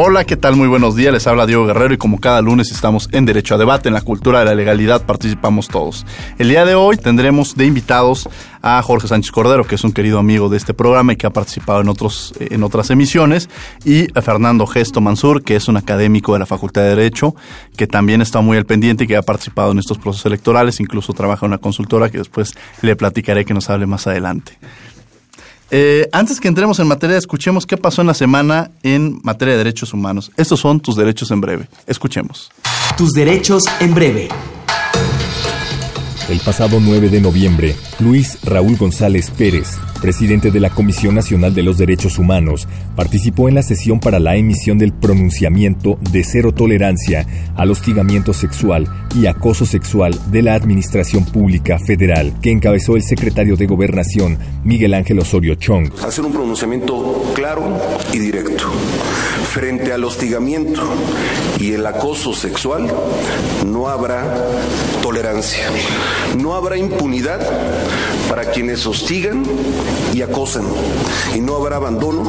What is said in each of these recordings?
Hola, ¿qué tal? Muy buenos días. Les habla Diego Guerrero y como cada lunes estamos en Derecho a Debate. En la cultura de la legalidad participamos todos. El día de hoy tendremos de invitados a Jorge Sánchez Cordero, que es un querido amigo de este programa y que ha participado en, otros, en otras emisiones, y a Fernando Gesto Mansur, que es un académico de la Facultad de Derecho, que también está muy al pendiente y que ha participado en estos procesos electorales, incluso trabaja en una consultora que después le platicaré que nos hable más adelante. Eh, antes que entremos en materia, escuchemos qué pasó en la semana en materia de derechos humanos. Estos son tus derechos en breve. Escuchemos. Tus derechos en breve. El pasado 9 de noviembre, Luis Raúl González Pérez, presidente de la Comisión Nacional de los Derechos Humanos, participó en la sesión para la emisión del pronunciamiento de cero tolerancia al hostigamiento sexual y acoso sexual de la Administración Pública Federal, que encabezó el secretario de Gobernación, Miguel Ángel Osorio Chong. Hacer un pronunciamiento claro y directo. Frente al hostigamiento y el acoso sexual, no habrá tolerancia. No habrá impunidad para quienes hostigan y acosan. Y no habrá abandono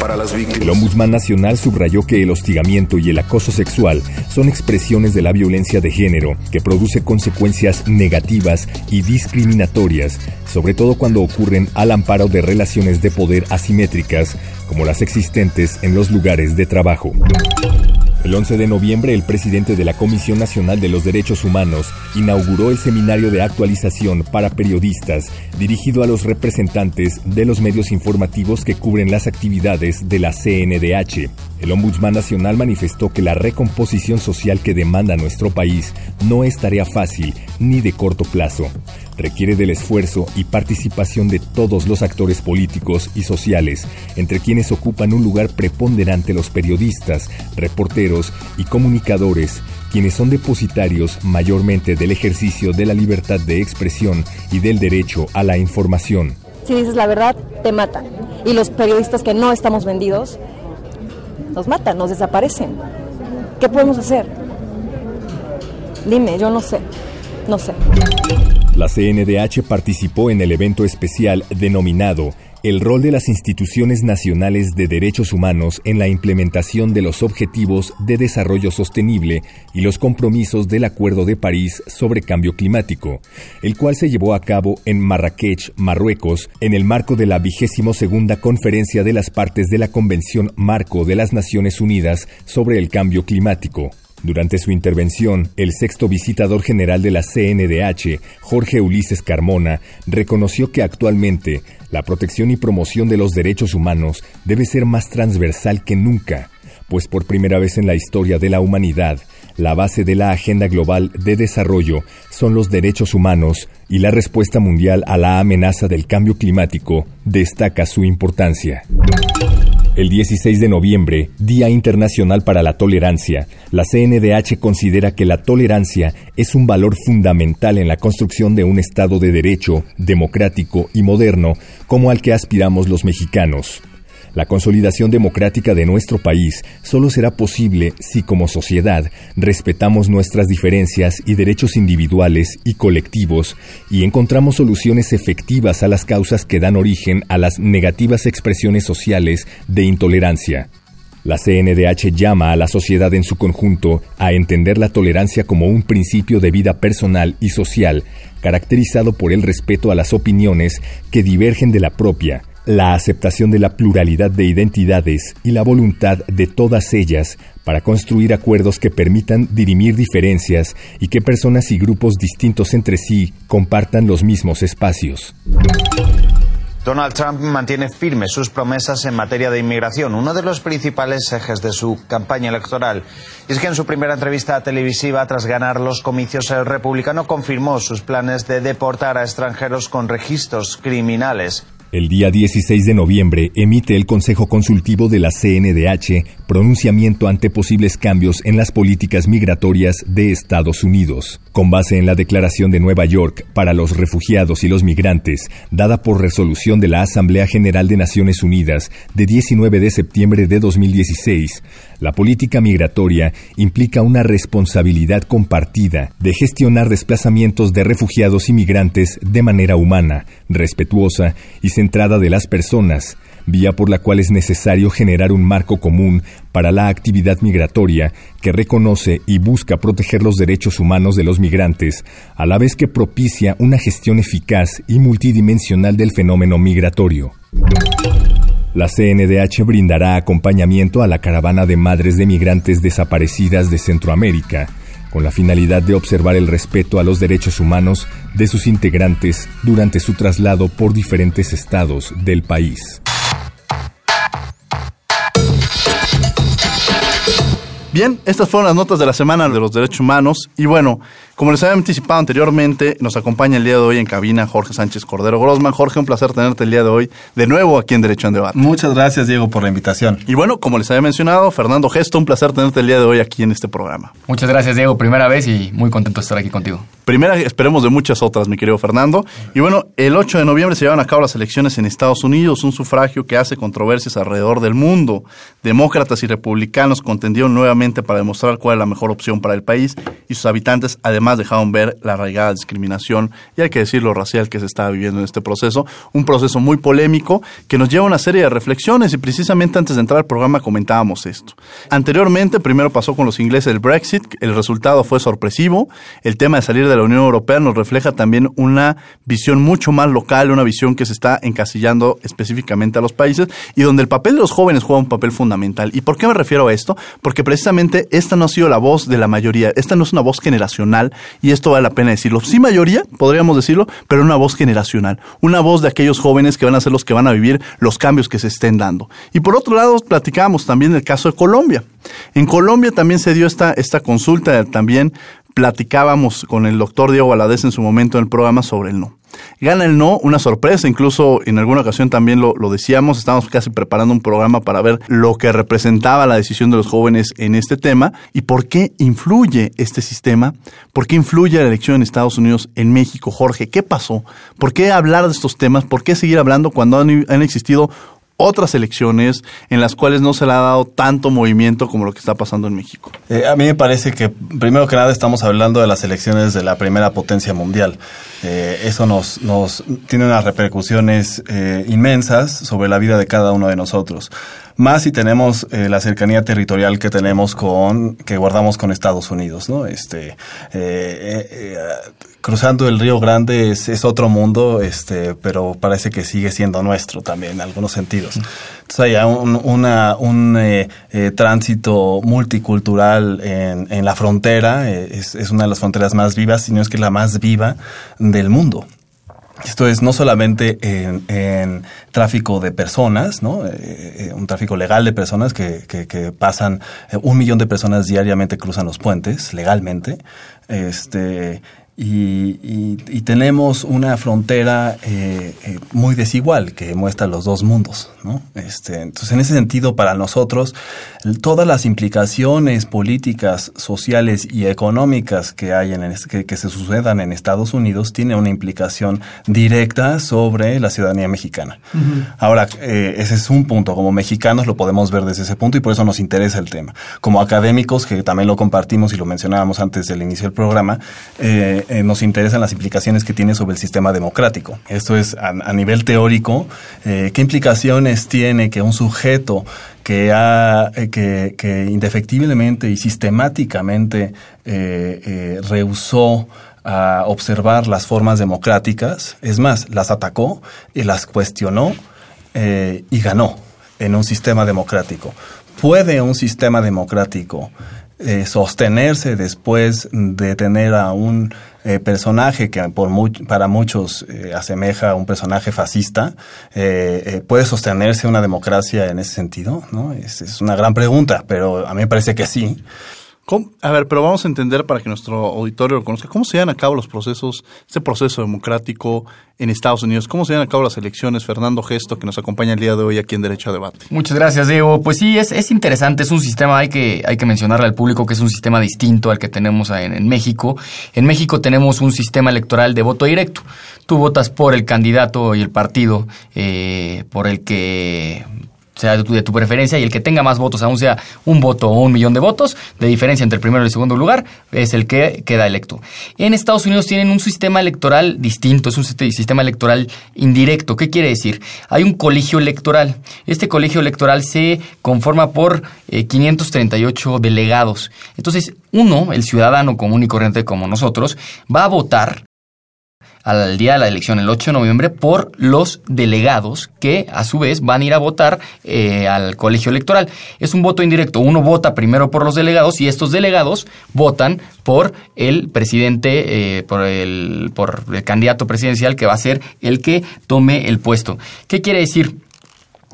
para las víctimas. El Ombudsman Nacional subrayó que el hostigamiento y el acoso sexual son expresiones de la violencia de género que produce consecuencias negativas y discriminatorias, sobre todo cuando ocurren al amparo de relaciones de poder asimétricas, como las existentes en los lugares de trabajo. El 11 de noviembre, el presidente de la Comisión Nacional de los Derechos Humanos inauguró el seminario de actualización para periodistas dirigido a los representantes de los medios informativos que cubren las actividades de la CNDH. El Ombudsman Nacional manifestó que la recomposición social que demanda nuestro país no es tarea fácil ni de corto plazo. Requiere del esfuerzo y participación de todos los actores políticos y sociales, entre quienes ocupan un lugar preponderante los periodistas, reporteros y comunicadores, quienes son depositarios mayormente del ejercicio de la libertad de expresión y del derecho a la información. Si dices la verdad, te matan. Y los periodistas que no estamos vendidos, nos matan, nos desaparecen. ¿Qué podemos hacer? Dime, yo no sé, no sé. La CNDH participó en el evento especial denominado el rol de las instituciones nacionales de derechos humanos en la implementación de los objetivos de desarrollo sostenible y los compromisos del Acuerdo de París sobre cambio climático, el cual se llevó a cabo en Marrakech, Marruecos, en el marco de la vigésimo segunda conferencia de las partes de la Convención Marco de las Naciones Unidas sobre el Cambio Climático. Durante su intervención, el sexto visitador general de la CNDH, Jorge Ulises Carmona, reconoció que actualmente la protección y promoción de los derechos humanos debe ser más transversal que nunca, pues por primera vez en la historia de la humanidad, la base de la Agenda Global de Desarrollo son los derechos humanos y la respuesta mundial a la amenaza del cambio climático destaca su importancia. El 16 de noviembre, Día Internacional para la Tolerancia, la CNDH considera que la tolerancia es un valor fundamental en la construcción de un Estado de Derecho, democrático y moderno, como al que aspiramos los mexicanos. La consolidación democrática de nuestro país solo será posible si como sociedad respetamos nuestras diferencias y derechos individuales y colectivos y encontramos soluciones efectivas a las causas que dan origen a las negativas expresiones sociales de intolerancia. La CNDH llama a la sociedad en su conjunto a entender la tolerancia como un principio de vida personal y social, caracterizado por el respeto a las opiniones que divergen de la propia, la aceptación de la pluralidad de identidades y la voluntad de todas ellas para construir acuerdos que permitan dirimir diferencias y que personas y grupos distintos entre sí compartan los mismos espacios. Donald Trump mantiene firmes sus promesas en materia de inmigración, uno de los principales ejes de su campaña electoral. Y es que en su primera entrevista televisiva, tras ganar los comicios, el republicano confirmó sus planes de deportar a extranjeros con registros criminales. El día 16 de noviembre emite el Consejo Consultivo de la CNDH pronunciamiento ante posibles cambios en las políticas migratorias de Estados Unidos, con base en la Declaración de Nueva York para los refugiados y los migrantes, dada por resolución de la Asamblea General de Naciones Unidas de 19 de septiembre de 2016. La política migratoria implica una responsabilidad compartida de gestionar desplazamientos de refugiados y migrantes de manera humana, respetuosa y centrada de las personas, vía por la cual es necesario generar un marco común para la actividad migratoria que reconoce y busca proteger los derechos humanos de los migrantes, a la vez que propicia una gestión eficaz y multidimensional del fenómeno migratorio. La CNDH brindará acompañamiento a la caravana de madres de migrantes desaparecidas de Centroamérica, con la finalidad de observar el respeto a los derechos humanos de sus integrantes durante su traslado por diferentes estados del país. Bien, estas fueron las notas de la semana de los derechos humanos y bueno, como les había anticipado anteriormente, nos acompaña el día de hoy en cabina Jorge Sánchez Cordero Grosman. Jorge, un placer tenerte el día de hoy de nuevo aquí en Derecho en Debate. Muchas gracias, Diego, por la invitación. Y bueno, como les había mencionado, Fernando Gesto, un placer tenerte el día de hoy aquí en este programa. Muchas gracias, Diego. Primera vez y muy contento de estar aquí contigo. Primera, esperemos de muchas otras, mi querido Fernando. Y bueno, el 8 de noviembre se llevan a cabo las elecciones en Estados Unidos, un sufragio que hace controversias alrededor del mundo. Demócratas y republicanos contendieron nuevamente para demostrar cuál es la mejor opción para el país y sus habitantes además dejaron ver la arraigada discriminación y hay que decirlo racial que se está viviendo en este proceso, un proceso muy polémico que nos lleva a una serie de reflexiones y precisamente antes de entrar al programa comentábamos esto. Anteriormente, primero pasó con los ingleses el Brexit, el resultado fue sorpresivo, el tema de salir de la Unión Europea nos refleja también una visión mucho más local, una visión que se está encasillando específicamente a los países y donde el papel de los jóvenes juega un papel fundamental. ¿Y por qué me refiero a esto? Porque precisamente esta no ha sido la voz de la mayoría, esta no es una voz generacional y esto vale la pena decirlo. Sí mayoría, podríamos decirlo, pero una voz generacional, una voz de aquellos jóvenes que van a ser los que van a vivir los cambios que se estén dando. Y por otro lado, platicábamos también del caso de Colombia. En Colombia también se dio esta, esta consulta, también platicábamos con el doctor Diego Valadez en su momento en el programa sobre el no. Gana el no, una sorpresa, incluso en alguna ocasión también lo, decíamos, estábamos casi preparando un programa para ver lo que representaba la decisión de los jóvenes en este tema y por qué influye este sistema, por qué influye la elección en Estados Unidos, en México. Jorge, ¿qué pasó? ¿Por qué hablar de estos temas? ¿Por qué seguir hablando cuando han, han existido otras elecciones en las cuales no se le ha dado tanto movimiento como lo que está pasando en México? Eh, a mí me parece que, primero que nada, estamos hablando de las elecciones de la primera potencia mundial. Eh, eso nos, nos tiene unas repercusiones eh, inmensas sobre la vida de cada uno de nosotros más si tenemos eh, la cercanía territorial que tenemos con, que guardamos con Estados Unidos, ¿no? Este, eh, eh, cruzando el Río Grande es, es, otro mundo, este, pero parece que sigue siendo nuestro también en algunos sentidos. Entonces hay un, una, un tránsito multicultural en, en la frontera, es, es una de las fronteras más vivas, sino es que la más viva del mundo. Esto es no solamente en, tráfico de personas, ¿no? Eh, eh, un tráfico legal de personas que, que, que pasan, eh, un millón de personas diariamente cruzan los puentes legalmente. Este, y, y, y, tenemos una frontera eh, eh, muy desigual que muestra los dos mundos, ¿no? Este, entonces, en ese sentido, para nosotros, todas las implicaciones políticas, sociales y económicas que hay en que, que, se sucedan en Estados Unidos tiene una implicación directa sobre la ciudadanía mexicana. Uh -huh. Ahora, eh, ese es un punto. Como mexicanos lo podemos ver desde ese punto y por eso nos interesa el tema. Como académicos, que también lo compartimos y lo mencionábamos antes del inicio del programa, eh, eh, nos interesan las implicaciones que tiene sobre el sistema democrático. Esto es a, nivel teórico, eh, qué implicaciones tiene que un sujeto que, ha, eh, que, indefectiblemente y sistemáticamente eh, rehusó a observar las formas democráticas, es más, las atacó y las cuestionó y ganó en un sistema democrático. ¿Puede un sistema democrático sostenerse después de tener a un eh, personaje que por para muchos eh, asemeja a un personaje fascista, eh, ¿puede sostenerse una democracia en ese sentido? ¿no? Es, es, una gran pregunta, pero a mí me parece que sí. A ver, pero vamos a entender para que nuestro auditorio lo conozca, ¿cómo se llevan a cabo los procesos, este proceso democrático en Estados Unidos? ¿Cómo se llevan a cabo las elecciones? Fernando Gesto, que nos acompaña el día de hoy aquí en Derecho a Debate. Muchas gracias, Diego. Pues sí, es, es interesante, es un sistema, hay que, hay que mencionarle al público que es un sistema distinto al que tenemos en, México. En México tenemos un sistema electoral de voto directo. Tú votas por el candidato y el partido eh, por el que sea de tu, de tu, preferencia y el que tenga más votos, aún sea un voto o un millón de votos, de diferencia entre el primero y el segundo lugar, es el que queda electo. En Estados Unidos tienen un sistema electoral distinto, es un sistema electoral indirecto. ¿Qué quiere decir? Hay un colegio electoral. Este colegio electoral se conforma por eh, 538 delegados. Entonces, uno, el ciudadano común y corriente como nosotros, va a votar al día de la elección, el 8 de noviembre, por los delegados que a su vez van a ir a votar eh, al colegio electoral. Es un voto indirecto. Uno vota primero por los delegados y estos delegados votan por el presidente, eh, por, el, por el candidato presidencial que va a ser el que tome el puesto. ¿Qué quiere decir?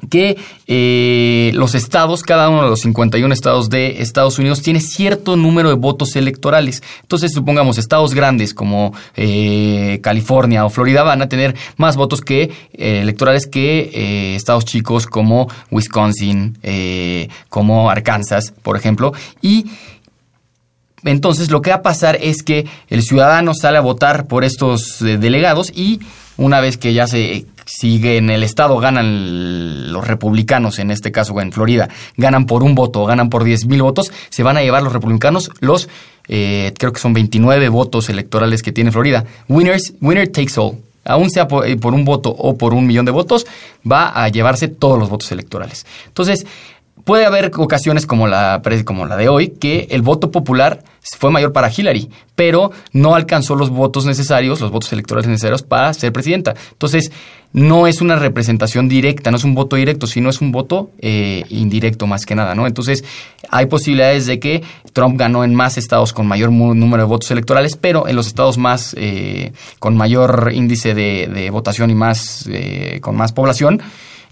Que eh, los estados, cada uno de los 51 estados de Estados Unidos, tiene cierto número de votos electorales. Entonces, supongamos, estados grandes como eh, California o Florida van a tener más votos que eh, electorales que eh, estados chicos como Wisconsin, como Arkansas, por ejemplo. Y entonces lo que va a pasar es que el ciudadano sale a votar por estos delegados y una vez que ya se sigue en el estado ganan los republicanos, en este caso en Florida, ganan por un voto, ganan por 10 mil votos, se van a llevar los republicanos los, eh, creo que son 29 votos electorales que tiene Florida. Winners, winner takes all. Aún sea por, eh, por un voto o por un millón de votos, va a llevarse todos los votos electorales. Entonces, puede haber ocasiones como la, como la de hoy que el voto popular fue mayor para Hillary, pero no alcanzó los votos necesarios, los votos electorales necesarios para ser presidenta. Entonces, no es una representación directa, no es un voto directo, sino es un voto eh, indirecto más que nada, ¿no? Entonces, hay posibilidades de que Trump ganó en más estados con mayor número de votos electorales, pero en los estados más eh, con mayor índice de, votación y más eh, con más población,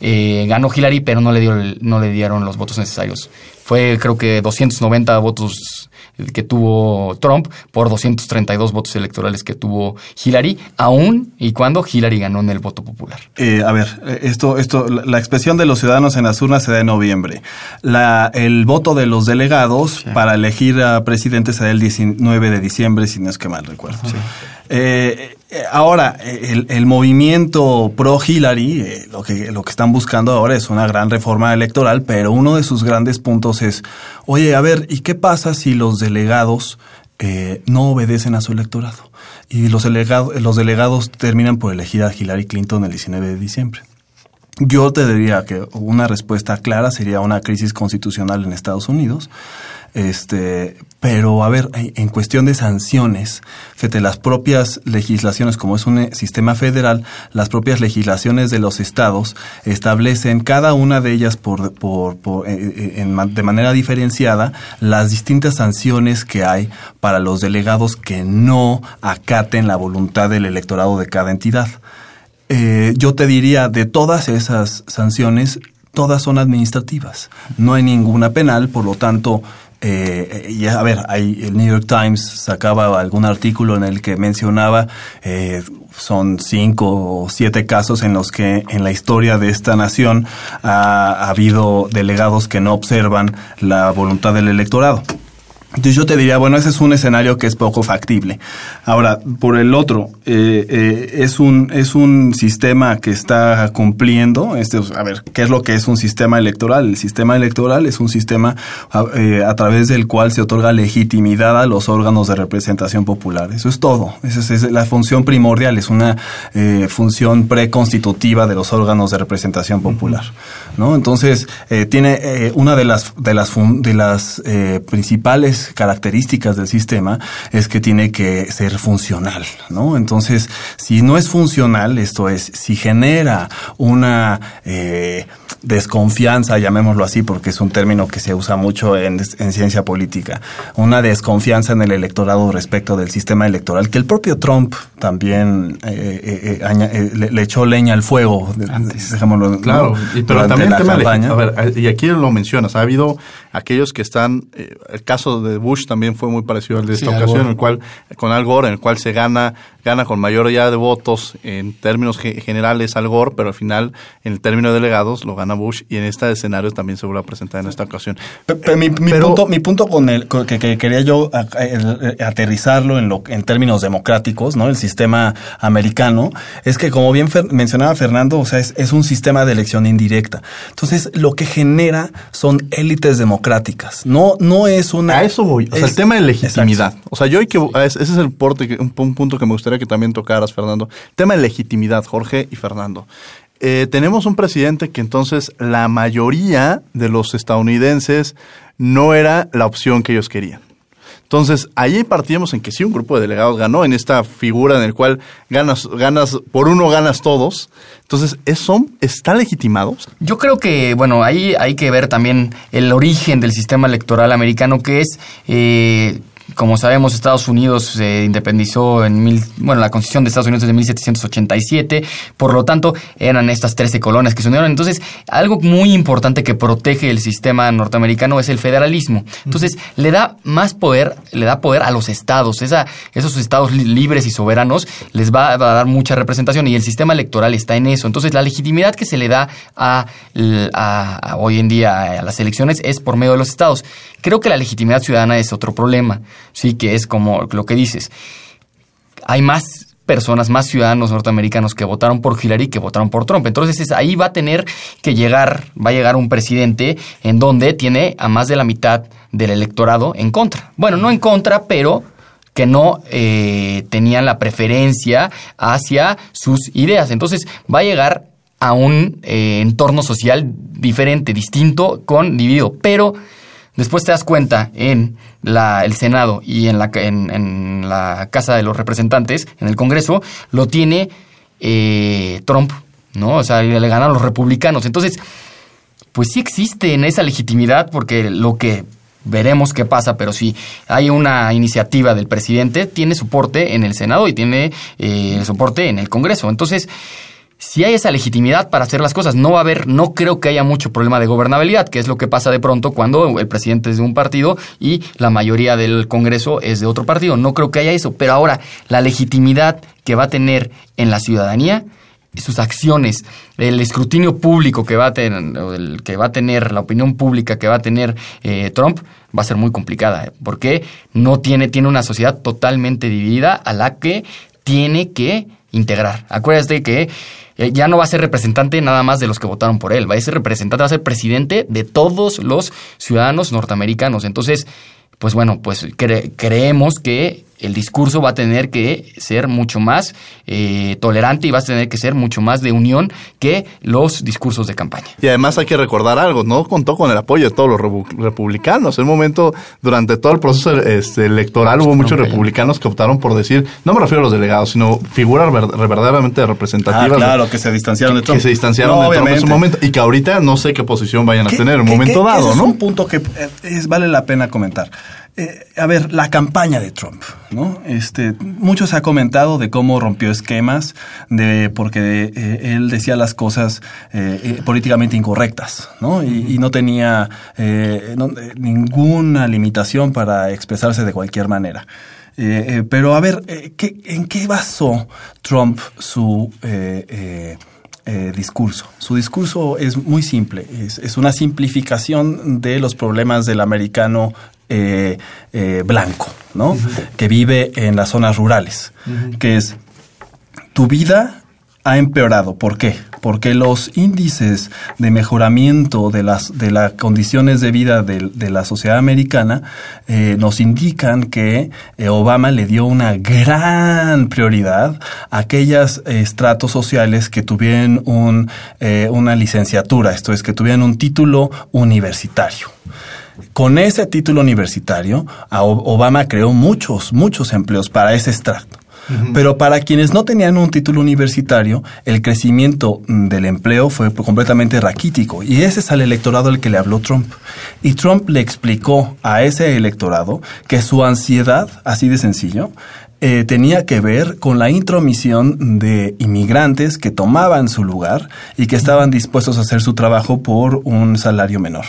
eh, ganó Hillary, pero no le, dio el, no le dieron los votos necesarios. Fue creo que 290 votos que tuvo Trump por 232 votos electorales que tuvo Hillary, aún y cuando Hillary ganó en el voto popular. Eh, a ver, esto, esto, la, expresión de los ciudadanos en las urnas se da en noviembre. La, el voto de los delegados sí. para elegir a presidente se da el 19 de diciembre, si no es que mal recuerdo. Sí. Eh, ahora, el, movimiento pro Hillary, eh, lo, que, lo que están buscando ahora es una gran reforma electoral, pero uno de sus grandes puntos es, oye, a ver, ¿y qué pasa si los delegados eh, no obedecen a su electorado? Y los, los delegados terminan por elegir a Hillary Clinton el 19 de diciembre. Yo te diría que una respuesta clara sería una crisis constitucional en Estados Unidos. Este, pero a ver, en cuestión de sanciones, fíjate, las propias legislaciones, como es un eh, sistema federal, las propias legislaciones de los estados establecen cada una de ellas por, por, por eh, en, de manera diferenciada las distintas sanciones que hay para los delegados que no acaten la voluntad del electorado de cada entidad. Eh, yo te diría, de todas esas sanciones, todas son administrativas. No hay ninguna penal, por lo tanto, eh, y a ver, hay, el New York Times sacaba algún artículo en el que mencionaba, eh, son cinco o siete casos en los que en la historia de esta nación ha, ha habido delegados que no observan la voluntad del electorado. Entonces yo te diría, bueno, ese es un escenario que es poco factible. Ahora, por el otro, eh, eh, es un es un sistema que está cumpliendo. Este, a ver, ¿qué es lo que es un sistema electoral? El sistema electoral es un sistema a, eh, a través del cual se otorga legitimidad a los órganos de representación popular. Eso es todo. Esa es, es la función primordial. Es una eh, función preconstitutiva de los órganos de representación popular, ¿no? Entonces tiene una de las de las de las principales características del sistema es que tiene que ser funcional, ¿no? Entonces, si no es funcional, esto es, si genera una eh, desconfianza, llamémoslo así, porque es un término que se usa mucho en, en, ciencia política, una desconfianza en el electorado respecto del sistema electoral, que el propio Trump también eh, le, echó leña al fuego, dejémoslo Claro, pero también el tema a ver, y aquí lo mencionas, ha habido aquellos que están, el caso de Bush también fue muy parecido al de esta ocasión, en el cual, con Al Gore, en el cual se gana, gana con mayoría de votos en términos generales Al Gore, pero al final, en el término de delegados, lo gana Bush, y en este escenario también se vuelve a presentar en esta ocasión. Pero, mi, punto, mi punto con el que, quería yo aterrizarlo en, lo, en términos democráticos, ¿no? El sistema americano, es que como bien mencionaba Fernando, o sea, es, es un sistema de elección indirecta. Entonces, lo que genera son élites democráticas. No, no es una... A eso voy. O sea, el tema de legitimidad. O sea, yo hay que... Ese es el porte, un, un punto que me gustaría que también tocaras, Fernando. tema de legitimidad, Jorge y Fernando. Eh, tenemos un presidente que entonces la mayoría de los estadounidenses no era la opción que ellos querían. Entonces, ahí partíamos en que sí, un grupo de delegados ganó en esta figura en el cual ganas, ganas, por uno ganas todos. Entonces, ¿eso está legitimado? Yo creo que, bueno, ahí hay que ver también el origen del sistema electoral americano, que es eh, como sabemos, Estados Unidos se independizó en mil, bueno, la Constitución de Estados Unidos es de 1787, por lo tanto, eran estas 13 colonias que se unieron. Entonces, algo muy importante que protege el sistema norteamericano es el federalismo. Entonces, le da más poder, le da poder a los estados. Esa, esos estados libres y soberanos les va, a dar mucha representación y el sistema electoral está en eso. Entonces, la legitimidad que se le da a, a hoy en día a las elecciones es por medio de los estados. Creo que la legitimidad ciudadana es otro problema, sí, que es como lo que dices. Hay más personas, más ciudadanos norteamericanos que votaron por Hillary que votaron por Trump. Entonces ahí va a tener que llegar, va a llegar un presidente en donde tiene a más de la mitad del electorado en contra. Bueno, no en contra, pero que no eh, tenían la preferencia hacia sus ideas. Entonces va a llegar a un eh, entorno social diferente, distinto, con dividido. Pero Después te das cuenta en la, el Senado y en la, en, la Casa de los Representantes, en el Congreso, lo tiene eh, Trump, ¿no? O sea, le ganan los republicanos. Entonces, pues sí existe en esa legitimidad porque lo que veremos qué pasa, pero si hay una iniciativa del presidente, tiene soporte en el Senado y tiene eh, soporte en el Congreso. Entonces, si hay esa legitimidad para hacer las cosas, no va a haber, no creo que haya mucho problema de gobernabilidad, que es lo que pasa de pronto cuando el presidente es de un partido y la mayoría del Congreso es de otro partido. No creo que haya eso. Pero ahora, la legitimidad que va a tener en la ciudadanía, sus acciones, el escrutinio público que va a tener, que va a tener, la opinión pública que va a tener eh, Trump, va a ser muy complicada, ¿eh? porque no tiene, tiene una sociedad totalmente dividida a la que tiene que integrar. Acuérdate que eh, ya no va a ser representante nada más de los que votaron por él, va a ser representante, va a ser presidente de todos los ciudadanos norteamericanos. Entonces, pues bueno, pues creemos que el discurso va a tener que ser mucho más eh, tolerante y va a tener que ser mucho más de unión que los discursos de campaña. Y además hay que recordar algo, no contó con el apoyo de todos los republicanos. En un momento, durante todo el proceso este, electoral, hubo muchos republicanos que optaron por decir, no me refiero a los delegados, sino figuras verdaderamente representativas. Ah, claro, que se distanciaron de Trump. Que se distanciaron de Trump en su momento y que ahorita no sé qué posición vayan a tener en un momento dado, ¿no? Es un punto que eh, vale la pena comentar. Eh, a ver, la campaña de Trump, ¿no? Este, mucho se ha comentado de cómo rompió esquemas, de porque eh, él decía las cosas eh, políticamente incorrectas, ¿no? Y, no tenía ninguna limitación para expresarse de cualquier manera. pero a ver, ¿en qué basó Trump su discurso. Su discurso es muy simple, es, es, una simplificación de los problemas del americano eh, eh, blanco, ¿no? Que vive en las zonas rurales, que es tu vida ha empeorado. ¿Por qué? Porque los índices de mejoramiento de las, de las condiciones de vida de, la sociedad americana eh, nos indican que Obama le dio una gran prioridad a aquellos estratos sociales que tuvieran un, una licenciatura, esto es, que tuvieran un título universitario. Con ese título universitario, Obama creó muchos, muchos empleos para ese extracto. Pero para quienes no tenían un título universitario, el crecimiento del empleo fue completamente raquítico. Y ese es al electorado al que le habló Trump. Y Trump le explicó a ese electorado que su ansiedad, así de sencillo, eh, tenía que ver con la intromisión de inmigrantes que tomaban su lugar y que estaban dispuestos a hacer su trabajo por un salario menor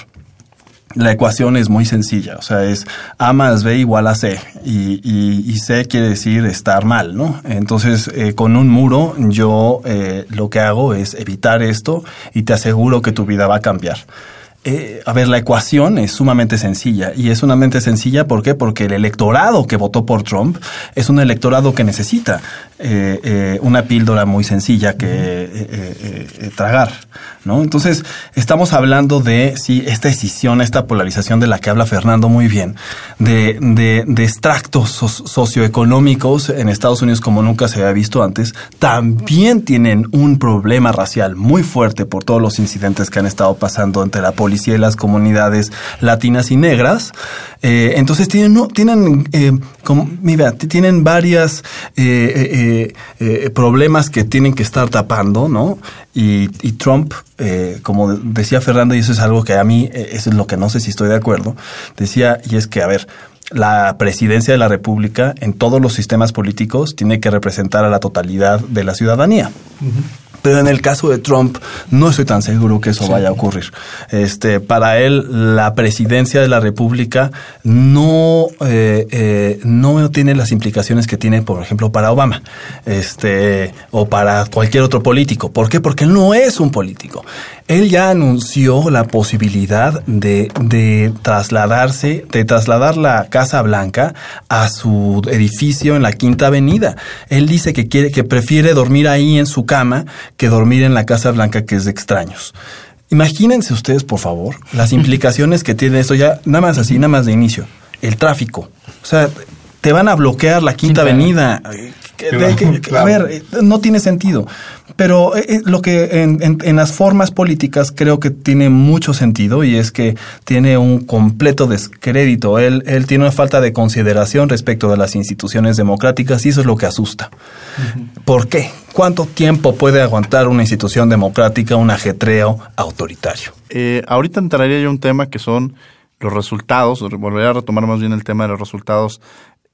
la ecuación es muy sencilla, o sea, es A más B igual a C y, y, C quiere decir estar mal, ¿no? Entonces, eh, con un muro yo eh, lo que hago es evitar esto y te aseguro que tu vida va a cambiar. Eh, a ver, la ecuación es sumamente sencilla y es sumamente sencilla ¿por qué? Porque el electorado que votó por Trump es un electorado que necesita eh, eh, una píldora muy sencilla que tragar, ¿no? Entonces, estamos hablando de, sí, esta decisión, esta polarización de la que habla Fernando muy bien, de, de, extractos socioeconómicos en Estados Unidos como nunca se había visto antes, también tienen un problema racial muy fuerte por todos los incidentes que han estado pasando entre la policía y las comunidades latinas y negras. Eh, entonces tienen, no, tienen, eh, como, mira, tienen varias eh, problemas que tienen que estar tapando, ¿no? Y, y Trump, como decía Fernando, y eso es algo que a mí, eso es lo que no sé si estoy de acuerdo, decía, y es que, a ver, la presidencia de la República en todos los sistemas políticos tiene que representar a la totalidad de la ciudadanía. Pero en el caso de Trump, no estoy tan seguro que eso vaya a ocurrir. Este, para él, la presidencia de la República no, eh, eh, no tiene las implicaciones que tiene, por ejemplo, para Obama, este, o para cualquier otro político. ¿Por qué? Porque él no es un político. Él ya anunció la posibilidad de, de trasladarse, de trasladar la Casa Blanca a su edificio en la Quinta Avenida. Él dice que quiere, que prefiere dormir ahí en su cama que dormir en la Casa Blanca, que es de extraños. Imagínense ustedes, por favor, las implicaciones que tiene esto ya, nada más así, nada más de inicio. El tráfico. O sea, te van a bloquear la Quinta, Avenida. A ver, eh, no tiene sentido. Pero eh, eh, lo que en, las formas políticas creo que tiene mucho sentido y es que tiene un completo descrédito. Él, él tiene una falta de consideración respecto de las instituciones democráticas y eso es lo que asusta. ¿Por qué? ¿Cuánto tiempo puede aguantar una institución democrática un ajetreo autoritario? ahorita entraría yo un tema que son los resultados, volvería a retomar más bien el tema de los resultados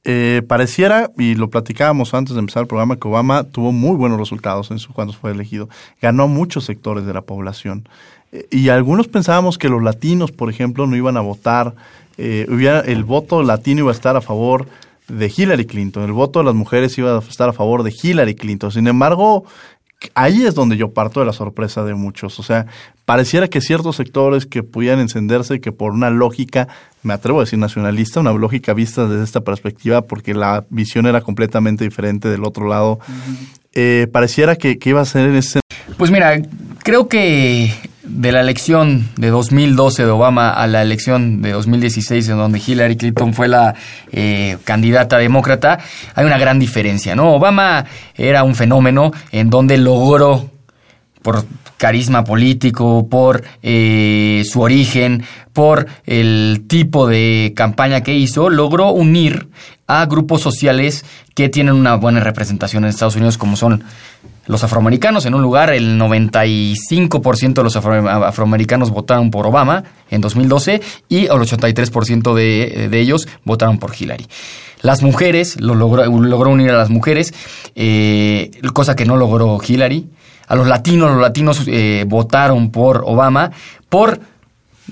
eh, pareciera, y lo platicábamos antes de empezar el programa, que Obama tuvo muy buenos resultados en su, cuando fue elegido. Ganó muchos sectores de la población. Eh, y algunos pensábamos que los latinos, por ejemplo, no iban a votar. Eh, hubiera, el voto latino iba a estar a favor de Hillary Clinton, el voto de las mujeres iba a estar a favor de Hillary Clinton. Sin embargo, ahí es donde yo parto de la sorpresa de muchos. O sea, pareciera que ciertos sectores que pudieran encenderse, que por una lógica, me atrevo a decir nacionalista, una lógica vista desde esta perspectiva, porque la visión era completamente diferente del otro lado, eh, pareciera que, que, iba a ser en ese... Pues mira, creo que de la elección de 2012 de Obama a la elección de 2016, en donde Hillary Clinton fue la eh, candidata demócrata, hay una gran diferencia, ¿no? Obama era un fenómeno en donde logró, por carisma político, por eh, su origen, por el tipo de campaña que hizo, logró unir a grupos sociales que tienen una buena representación en Estados Unidos, como son los afroamericanos. En un lugar, el 95% de los afroamericanos votaron por Obama en 2012 y el 83% de, de ellos votaron por Hillary. Las mujeres, lo logró, logró unir a las mujeres, eh, cosa que no logró Hillary. A los latinos, los latinos eh, votaron por Obama por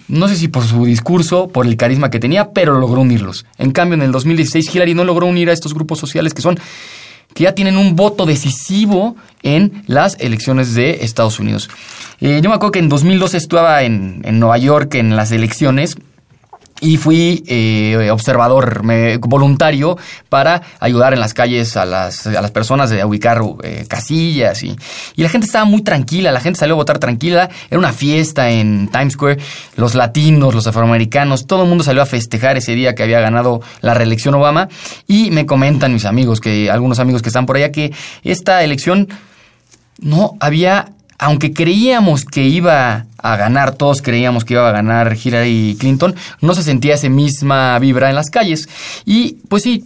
no sé si por su discurso, por el carisma que tenía, pero logró unirlos. En cambio, en el 2016 Hillary no logró unir a estos grupos sociales que son que ya tienen un voto decisivo en las elecciones de Estados Unidos. Eh, yo me acuerdo que en 2012 estaba en, en Nueva York en las elecciones y fui eh, observador voluntario para ayudar en las calles a las, a las personas a ubicar eh, casillas y, y, la gente estaba muy tranquila, la gente salió a votar tranquila, era una fiesta en Times Square, los latinos, los afroamericanos, todo el mundo salió a festejar ese día que había ganado la reelección Obama y me comentan mis amigos, que algunos amigos que están por allá, que esta elección no había aunque creíamos que iba a ganar, todos creíamos que iba a ganar Hillary Clinton, no se sentía esa misma vibra en las calles. Y pues sí,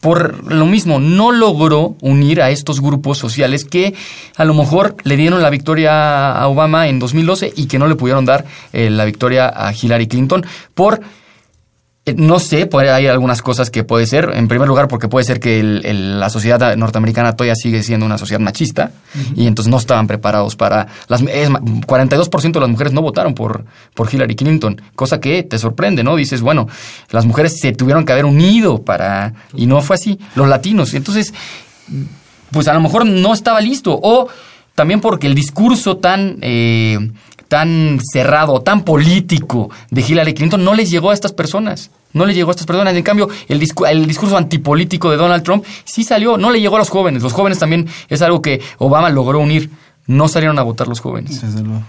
por lo mismo, no logró unir a estos grupos sociales que a lo mejor le dieron la victoria a Obama en 2012 y que no le pudieron dar eh, la victoria a Hillary Clinton por no sé, hay algunas cosas que puede ser. En primer lugar, porque puede ser que la sociedad norteamericana todavía sigue siendo una sociedad machista y entonces no estaban preparados para... Las, 42% de las mujeres no votaron por, por Hillary Clinton, cosa que te sorprende, ¿no? Dices, bueno, las mujeres se tuvieron que haber unido para... Y no fue así. Los latinos. Entonces, pues a lo mejor no estaba listo. O también porque el discurso tan... Eh, tan cerrado, tan político de Hillary Clinton no les llegó a estas personas. No le llegó a estas personas. En cambio, el, el discurso antipolítico de Donald Trump sí salió, no le llegó a los jóvenes. Los jóvenes también es algo que Obama logró unir. No salieron a votar los jóvenes.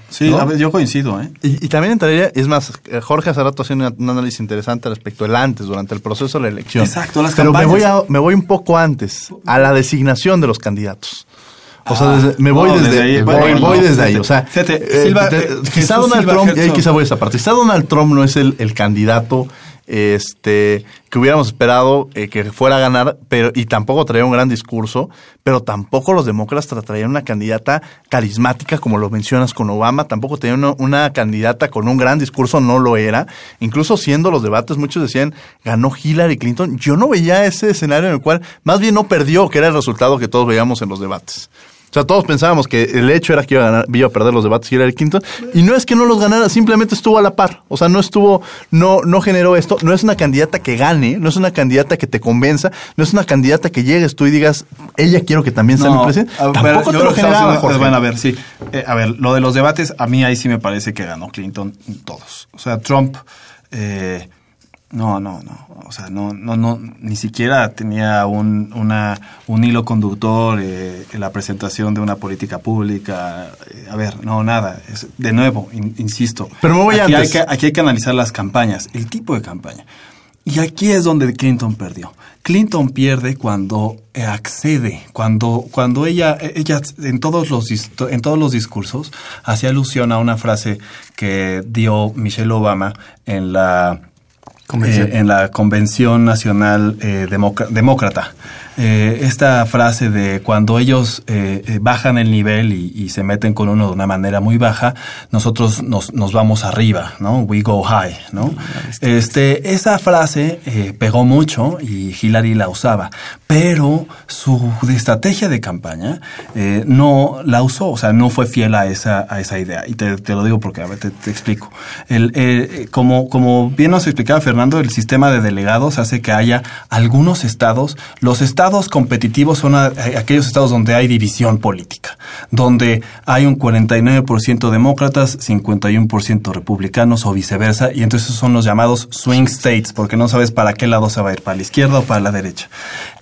Sí, yo coincido. ¿eh? Y, también entraría, es más, Jorge hace rato haciendo un análisis interesante respecto del antes, durante el proceso de la elección. Exacto, las Pero me voy, me voy un poco antes, a la designación de los candidatos. O sea, ah, me voy desde, ahí. Voy, desde ahí. O sea, eh, quizá Donald Trump, y ahí quizá voy a esa parte. Quizá Donald Trump no es el, el candidato este que hubiéramos esperado eh, que fuera a ganar, pero y tampoco traía un gran discurso, pero tampoco los demócratas traían una candidata carismática como lo mencionas con Obama, tampoco tenían una, una, candidata con un gran discurso, no lo era. Incluso siendo los debates, muchos decían ganó Hillary Clinton. Yo no veía ese escenario en el cual más bien no perdió, que era el resultado que todos veíamos en los debates. O sea, todos pensábamos que el hecho era que iba a, ganar, iba a perder los debates Hillary Clinton. Y no es que no los ganara, simplemente estuvo a la par. O sea, no estuvo, no, no generó esto. No es una candidata que gane, no es una candidata que te convenza, no es una candidata que llegues tú y digas, ella quiero que también sea mi presidente. Tampoco te lo generaba, Bueno, a ver, sí. Eh, a ver, lo de los debates, a mí ahí sí me parece que ganó Clinton todos. O sea, Trump... Eh, no, no, no. O sea, no, no, no, ni siquiera tenía un, una, un hilo conductor eh, en la presentación de una política pública. Eh, a ver, no, nada. Es, de nuevo, insisto. Pero me voy aquí Hay que, aquí hay que analizar las campañas, el tipo de campaña. Y aquí es donde Clinton perdió. Clinton pierde cuando accede, cuando, cuando ella, ella en todos los en todos los discursos hacía alusión a una frase que dio Michelle Obama en la eh, en la Convención Nacional eh, Demócrata. Eh, esta frase de cuando ellos bajan el nivel y, se meten con uno de una manera muy baja, nosotros nos, nos vamos arriba, ¿no? We go high, ¿no? Este, esa frase pegó mucho y Hillary la usaba, pero su estrategia de campaña no la usó, o sea, no fue fiel a esa, a esa idea. Y te, lo digo porque, a ver, te, explico. El, como, como bien nos explicaba Fernando, el sistema de delegados hace que haya algunos estados, los estados competitivos son aquellos estados donde hay división política, donde hay un 49% demócratas, 51% republicanos o viceversa, y entonces son los llamados swing states, porque no sabes para qué lado se va a ir, para la izquierda o para la derecha.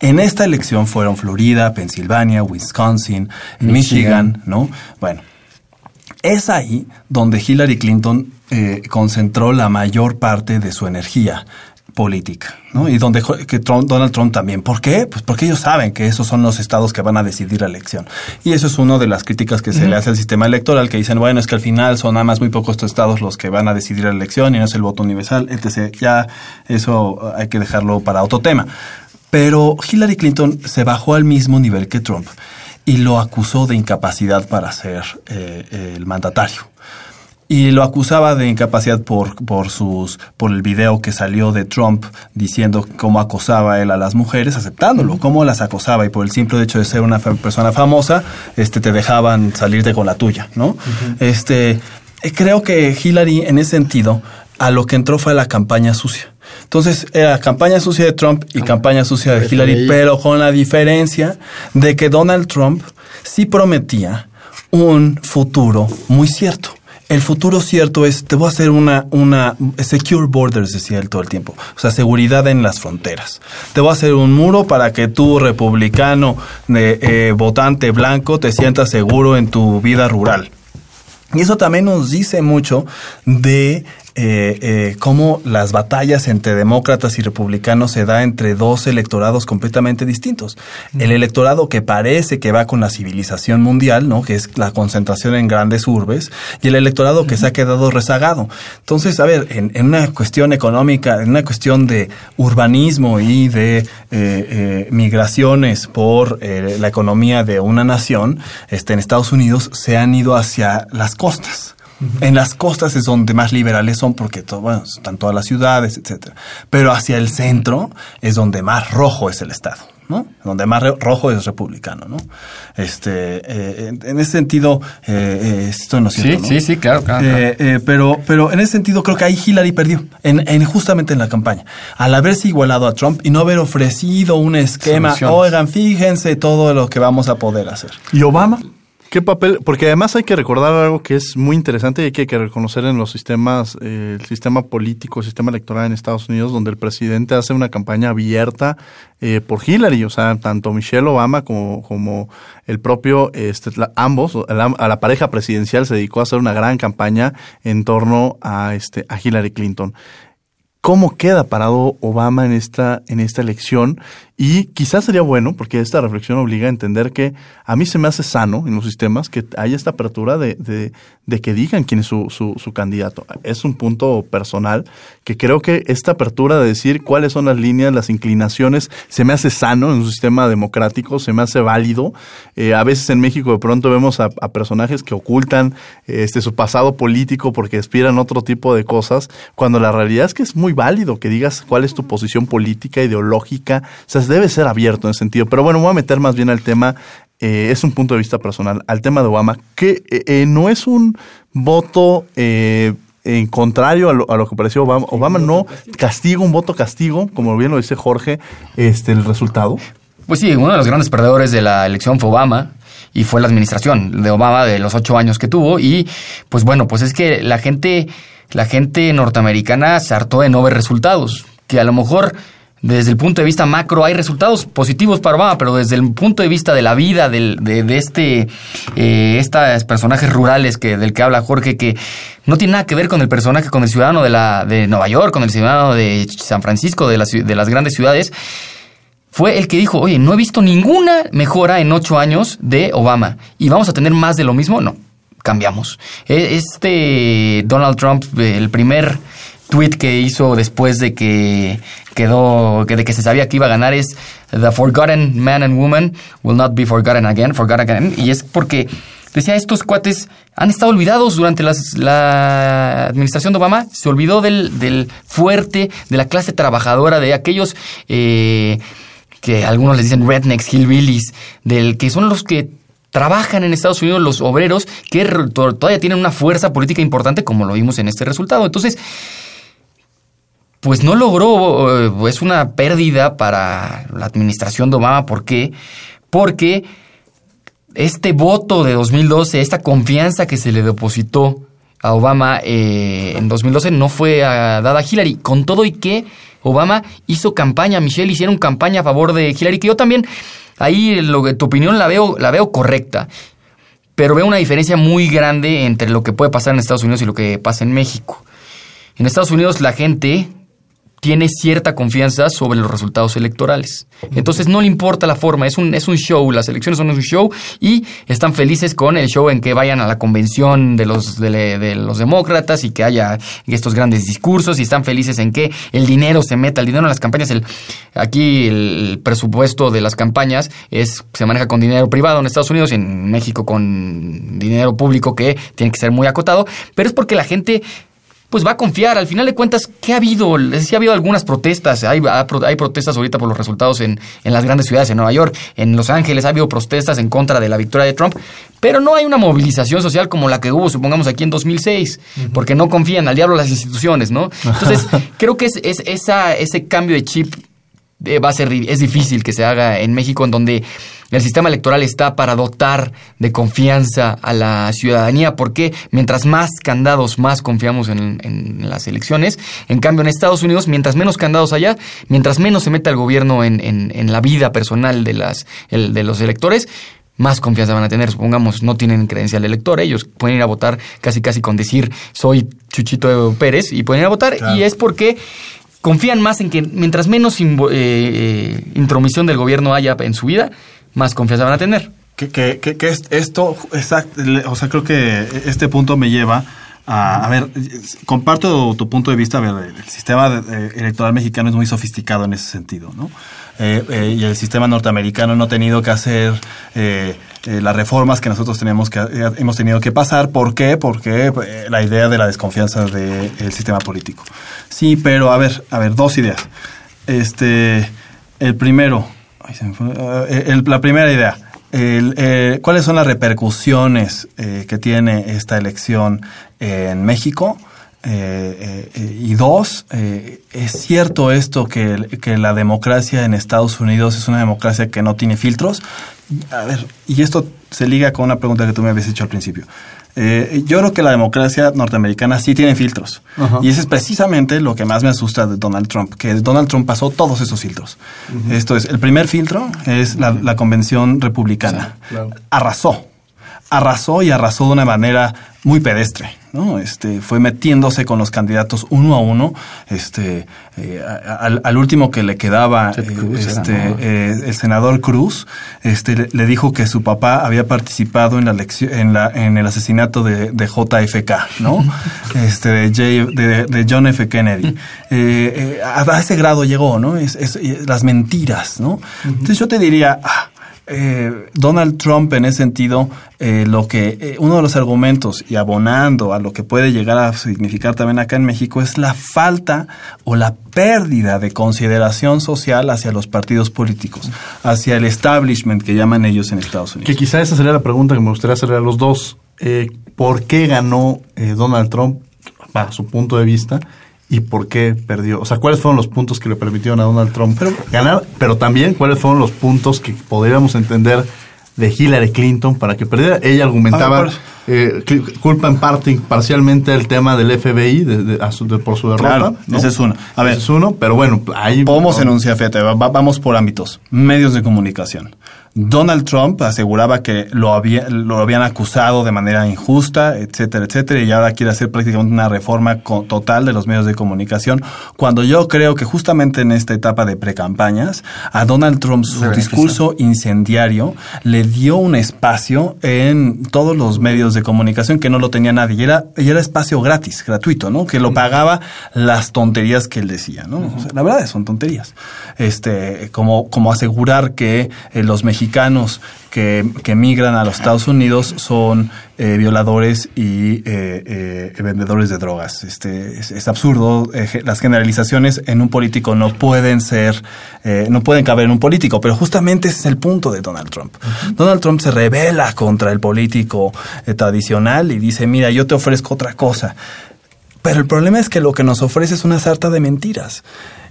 En esta elección fueron Florida, Pensilvania, Wisconsin, Michigan, Michigan ¿no? Bueno, es ahí donde Hillary Clinton eh, concentró la mayor parte de su energía política, ¿no? Y donde que Donald Trump también. ¿Por qué? Pues porque ellos saben que esos son los estados que van a decidir la elección. Y eso es una de las críticas que se le hace al sistema electoral, que dicen, bueno, es que al final son nada más muy pocos estados los que van a decidir la elección y no es el voto universal, etc. Ya eso hay que dejarlo para otro tema. Pero Hillary Clinton se bajó al mismo nivel que Trump y lo acusó de incapacidad para ser eh, el mandatario y lo acusaba de incapacidad por, por sus por el video que salió de Trump diciendo cómo acosaba él a las mujeres aceptándolo cómo las acosaba y por el simple hecho de ser una persona famosa este te dejaban salirte con la tuya no este eh, creo que Hillary en ese sentido a lo que entró fue la campaña sucia. Entonces era campaña sucia de Trump y campaña sucia de Hillary pero con la diferencia de que Donald Trump sí prometía un futuro muy cierto el futuro cierto es, te voy a hacer una, una secure borders, decía él todo el tiempo. O sea, seguridad en las fronteras. Te voy a hacer un muro para que tú, republicano, eh, votante blanco, te sientas seguro en tu vida rural. Y eso también nos dice mucho de eh, eh, cómo las batallas entre demócratas y republicanos se da entre dos electorados completamente distintos. El electorado que parece que va con la civilización mundial, ¿no? Que es la concentración en grandes urbes, y el electorado que se ha quedado rezagado. Entonces, a ver, en, una cuestión económica, en una cuestión de urbanismo y de eh, eh migraciones por la economía de una nación, este, en Estados Unidos se han ido hacia las costas En las costas es donde más liberales son porque todo, bueno, están todas las ciudades, etcétera. Pero hacia el centro es donde más rojo es el Estado. ¿no? Donde más rojo es republicano, ¿no? Este, eh, en, ese sentido, eh, eh, estoy no sí, Sí, sí, claro, claro, pero, pero en ese sentido creo que ahí Hillary perdió, en, en, justamente en la campaña. Al haberse igualado a Trump y no haber ofrecido un esquema, oigan, fíjense todo lo que vamos a poder hacer. ¿Y Obama? ¿Qué papel? Porque además hay que recordar algo que es muy interesante y hay que reconocer en los sistemas, eh, el sistema político, el sistema electoral en Estados Unidos, donde el presidente hace una campaña abierta eh, por Hillary, o sea, tanto Michelle Obama como, el propio, este, ambos, a la pareja presidencial se dedicó a hacer una gran campaña en torno a, este, a Hillary Clinton. Cómo queda parado Obama en esta, en esta elección y quizás sería bueno, porque esta reflexión obliga a entender que a mí se me hace sano en los sistemas que haya esta apertura de, de, de que digan quién es su, su, candidato. Es un punto personal que creo que esta apertura de decir cuáles son las líneas, las inclinaciones, se me hace sano en un sistema democrático, se me hace válido. Eh, a veces en México de pronto vemos a, personajes que ocultan este, su pasado político porque aspiran otro tipo de cosas, cuando la realidad es que es muy válido que digas cuál es tu posición política, ideológica. O sea, debe ser abierto en ese sentido. Pero bueno, voy a meter más bien al tema, eh, es un punto de vista personal, al tema de Obama, que eh, eh, no es un voto en contrario a lo, que pareció Obama. Obama no castiga un voto castigo, como bien lo dice Jorge, este, el resultado. Pues sí, uno de los grandes perdedores de la elección fue Obama y fue la administración de Obama de los ocho años que tuvo y pues bueno, pues es que la gente, la gente norteamericana se hartó de no ver resultados, que a lo mejor desde el punto de vista macro hay resultados positivos para Obama, pero desde el punto de vista de la vida de, este eh, estos personajes rurales que del que habla Jorge que no tiene nada que ver con el personaje con el ciudadano de la de Nueva York, con el ciudadano de San Francisco, de las, de las grandes ciudades fue el que dijo, oye, no he visto ninguna mejora en ocho años de Obama y vamos a tener más de lo mismo. No, cambiamos. E, este Donald Trump, el primer tweet que hizo después de que quedó, de que se sabía que iba a ganar es The forgotten man and woman will not be forgotten again, forgotten again. Y es porque decía, estos cuates han estado olvidados durante la administración de Obama, se olvidó del, del, fuerte, de la clase trabajadora, de aquellos eh, que algunos les dicen rednecks, hillbillies, del que son los que trabajan en Estados Unidos los obreros que todavía tienen una fuerza política importante como lo vimos en este resultado. Entonces, pues no logró, eh, es una pérdida para la administración de Obama. ¿Por qué? Porque este voto de 2012, esta confianza que se le depositó a Obama eh, en 2012 no fue dada a Hillary. Con todo y que Obama hizo campaña, Michelle hicieron campaña a favor de Hillary, que yo también, ahí lo tu opinión la veo, la veo correcta. Pero veo una diferencia muy grande entre lo que puede pasar en Estados Unidos y lo que pasa en México. En Estados Unidos la gente tiene cierta confianza sobre los resultados electorales. Entonces no le importa la forma, es un, es un show, las elecciones son un show y están felices con el show en que vayan a la convención de los, de, los demócratas y que haya estos grandes discursos y están felices en que el dinero se meta, el dinero en las campañas, el, aquí el presupuesto de las campañas es, se maneja con dinero privado en Estados Unidos y en México con dinero público que tiene que ser muy acotado, pero es porque la gente pues va a confiar. Al final de cuentas, ¿qué ha habido? Sí ha habido algunas protestas. Hay, hay protestas ahorita por los resultados en, en, las grandes ciudades, en Nueva York, en Los Ángeles. Ha habido protestas en contra de la victoria de Trump. Pero no hay una movilización social como la que hubo, supongamos, aquí en 2006, porque no confían al diablo las instituciones, ¿no? Entonces, creo que es, es esa, ese cambio de chip eh, va a ser es difícil que se haga en México en donde el sistema electoral está para dotar de confianza a la ciudadanía porque mientras más candados más confiamos en, las elecciones en cambio en Estados Unidos mientras menos candados haya mientras menos se meta el gobierno en, la vida personal de las de los electores más confianza van a tener. Supongamos, no tienen credencial de elector, ellos pueden ir a votar casi casi con decir soy Chuchito Pérez y pueden ir a votar. Y es porque confían más en que mientras menos eh, eh, intromisión del gobierno haya en su vida, más confianza van a tener. Que, que, que, esto, exacto, o sea, creo que este punto me lleva a, a ver, comparto tu punto de vista, el sistema electoral mexicano es muy sofisticado en ese sentido, ¿no? Eh, y el sistema norteamericano no ha tenido que hacer eh, las reformas que nosotros tenemos que, eh, hemos tenido que pasar. ¿Por qué? Porque eh, la idea de la desconfianza del sistema político. Sí, pero a ver, a ver, dos ideas. Este, el primero, eh, el- la primera idea. El, eh, ¿Cuáles son las repercusiones eh, que tiene esta elección en México? Eh, eh, y dos, eh, es cierto esto que, que la democracia en Estados Unidos es una democracia que no tiene filtros. A ver, y esto se liga con una pregunta que tú me habías hecho al principio. Yo creo que la democracia norteamericana sí tiene filtros. Y eso es precisamente lo que más me asusta de Donald Trump, que Donald Trump pasó todos esos filtros. Esto es, el primer filtro es la, la convención republicana. claro. Arrasó. Arrasó y arrasó de una manera muy pedestre, ¿no? Este, fue metiéndose con los candidatos uno a uno, este, eh, al, al último que le quedaba, eh, Cruz este, ¿no? eh, el senador Cruz, este, le, le dijo que su papá había participado en la elección, en la, en el asesinato de, de JFK, ¿no? este, de, J- de, de John F. Kennedy. A, ese grado llegó, ¿no? Es, es- las mentiras, ¿no? Entonces yo te diría, ah, eh, Donald Trump en ese sentido, eh, lo que eh, uno de los argumentos y abonando a lo que puede llegar a significar también acá en México es la falta o la pérdida de consideración social hacia los partidos políticos, hacia el establishment que llaman ellos en Estados Unidos. Que quizá esa sería la pregunta que me gustaría hacerle a los dos. Eh, ¿Por qué ganó eh, Donald Trump, para su punto de vista, y por qué perdió? O sea, ¿cuáles fueron los puntos que le permitieron a Donald Trump ganar? Pero también, ¿cuáles fueron los puntos que podríamos entender de Hillary Clinton para que perdiera? Ella argumentaba, Ah, eh, culpa en parte, parcialmente, el tema del FBI de- de- a su- de- por su derrota. Claro, ¿no? ese es uno. A ver, Ese es uno, pero bueno, ahí... Podemos enunciar, fíjate, va- va- vamos por ámbitos. Medios de comunicación. Donald Trump aseguraba que lo, había, lo habían acusado de manera injusta, etcétera, etcétera, y ahora quiere hacer prácticamente una reforma total de los medios de comunicación, cuando yo creo que justamente en esta etapa de precampañas, a Donald Trump su discurso incendiario le dio un espacio en todos los medios de comunicación que no lo tenía nadie, y era, y era espacio gratis, gratuito, ¿no? Que lo pagaba las tonterías que él decía, ¿no? O sea, la verdad son tonterías. Este, como, como asegurar que eh, los mexicanos que, que migran a los Estados Unidos son eh, violadores y eh, eh, vendedores de drogas. Este, es, es absurdo. las generalizaciones en un político no pueden ser, no pueden caber en un político, pero justamente ese es el punto de Donald Trump. Donald Trump se revela contra el político tradicional y dice, mira, yo te ofrezco otra cosa. Pero el problema es que lo que nos ofrece es una sarta de mentiras.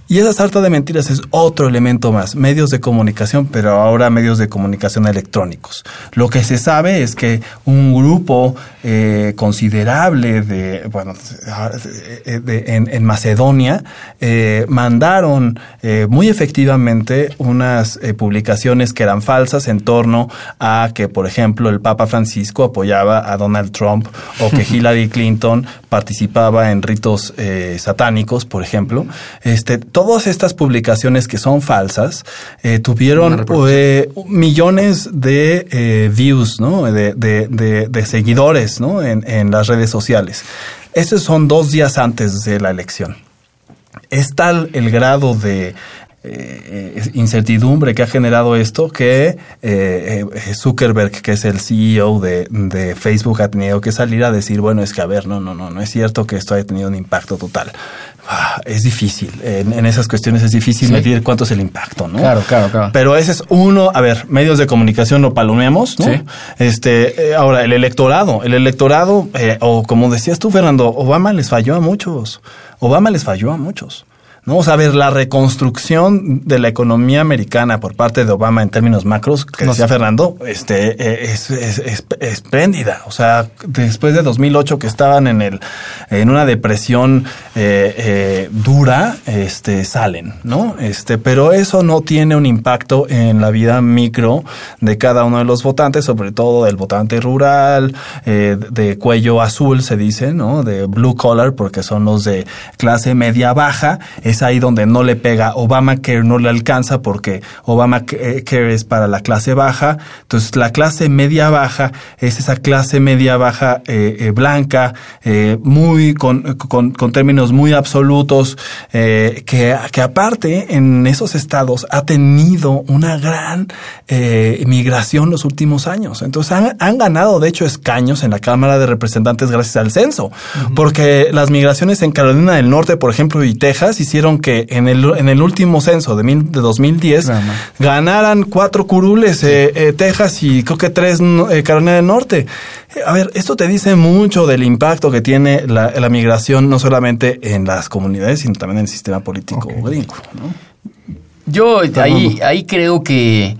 Y esa sarta de mentiras es otro elemento más, medios de comunicación, pero ahora medios de comunicación electrónicos. Lo que se sabe es que un grupo eh, considerable de, bueno, de- de- en, en Macedonia eh, mandaron eh, muy efectivamente unas eh, publicaciones que eran falsas en torno a que, por ejemplo, el Papa Francisco apoyaba a Donald Trump o que Hillary Clinton participaba en ritos eh, satánicos, por ejemplo. Este, todas estas publicaciones que son falsas eh, tuvieron eh, millones de eh, views, ¿no? De, de- de- de seguidores, ¿no? En, en las redes sociales. Estos son dos días antes de la elección. Es tal el grado de eh, incertidumbre que ha generado esto que eh, Zuckerberg, que es el CEO de, de Facebook, ha tenido que salir a decir, bueno, es que a ver, no, no, no, no es cierto que esto haya tenido un impacto total. Ah, es difícil, en, en esas cuestiones es difícil Sí. medir cuánto es el impacto, ¿no? Claro, claro, claro. Pero ese es uno, a ver, medios de comunicación lo palomeamos, ¿no? Sí. Este, eh, ahora, el electorado, el electorado, eh, o como decías tú, Fernando, Obama les falló a muchos. Obama les falló a muchos. ¿No? O sea, a ver, la reconstrucción de la economía americana por parte de Obama en términos macros, que No decía. Fernando, este, eh, es, es, es- espléndida. O sea, después de 2008 que estaban en el, en una depresión eh, eh, dura, este, salen, ¿no? Este, pero eso no tiene un impacto en la vida micro de cada uno de los votantes, sobre todo del votante rural, eh, de cuello azul, se dice, ¿no? De blue collar, porque son los de clase media baja. es ahí donde no le pega. Obamacare no le alcanza porque Obamacare es para la clase baja. Entonces, la clase media baja es esa clase media baja eh, eh, blanca, eh, muy con, con, con, términos muy absolutos, que, que aparte en esos estados ha tenido una gran migración los últimos años. Entonces, han, han ganado, de hecho, escaños en la Cámara de Representantes gracias al censo, porque las migraciones en Carolina del Norte, por ejemplo, y Texas hicieron que en el, en el último censo de, mil, de 2010 ganaran cuatro curules eh, eh, Texas y creo que tres eh, Carolina del Norte. A ver, esto te dice mucho del impacto que tiene la, la migración no solamente en las comunidades, sino también en el sistema político gringo. Yo ahí, ahí creo que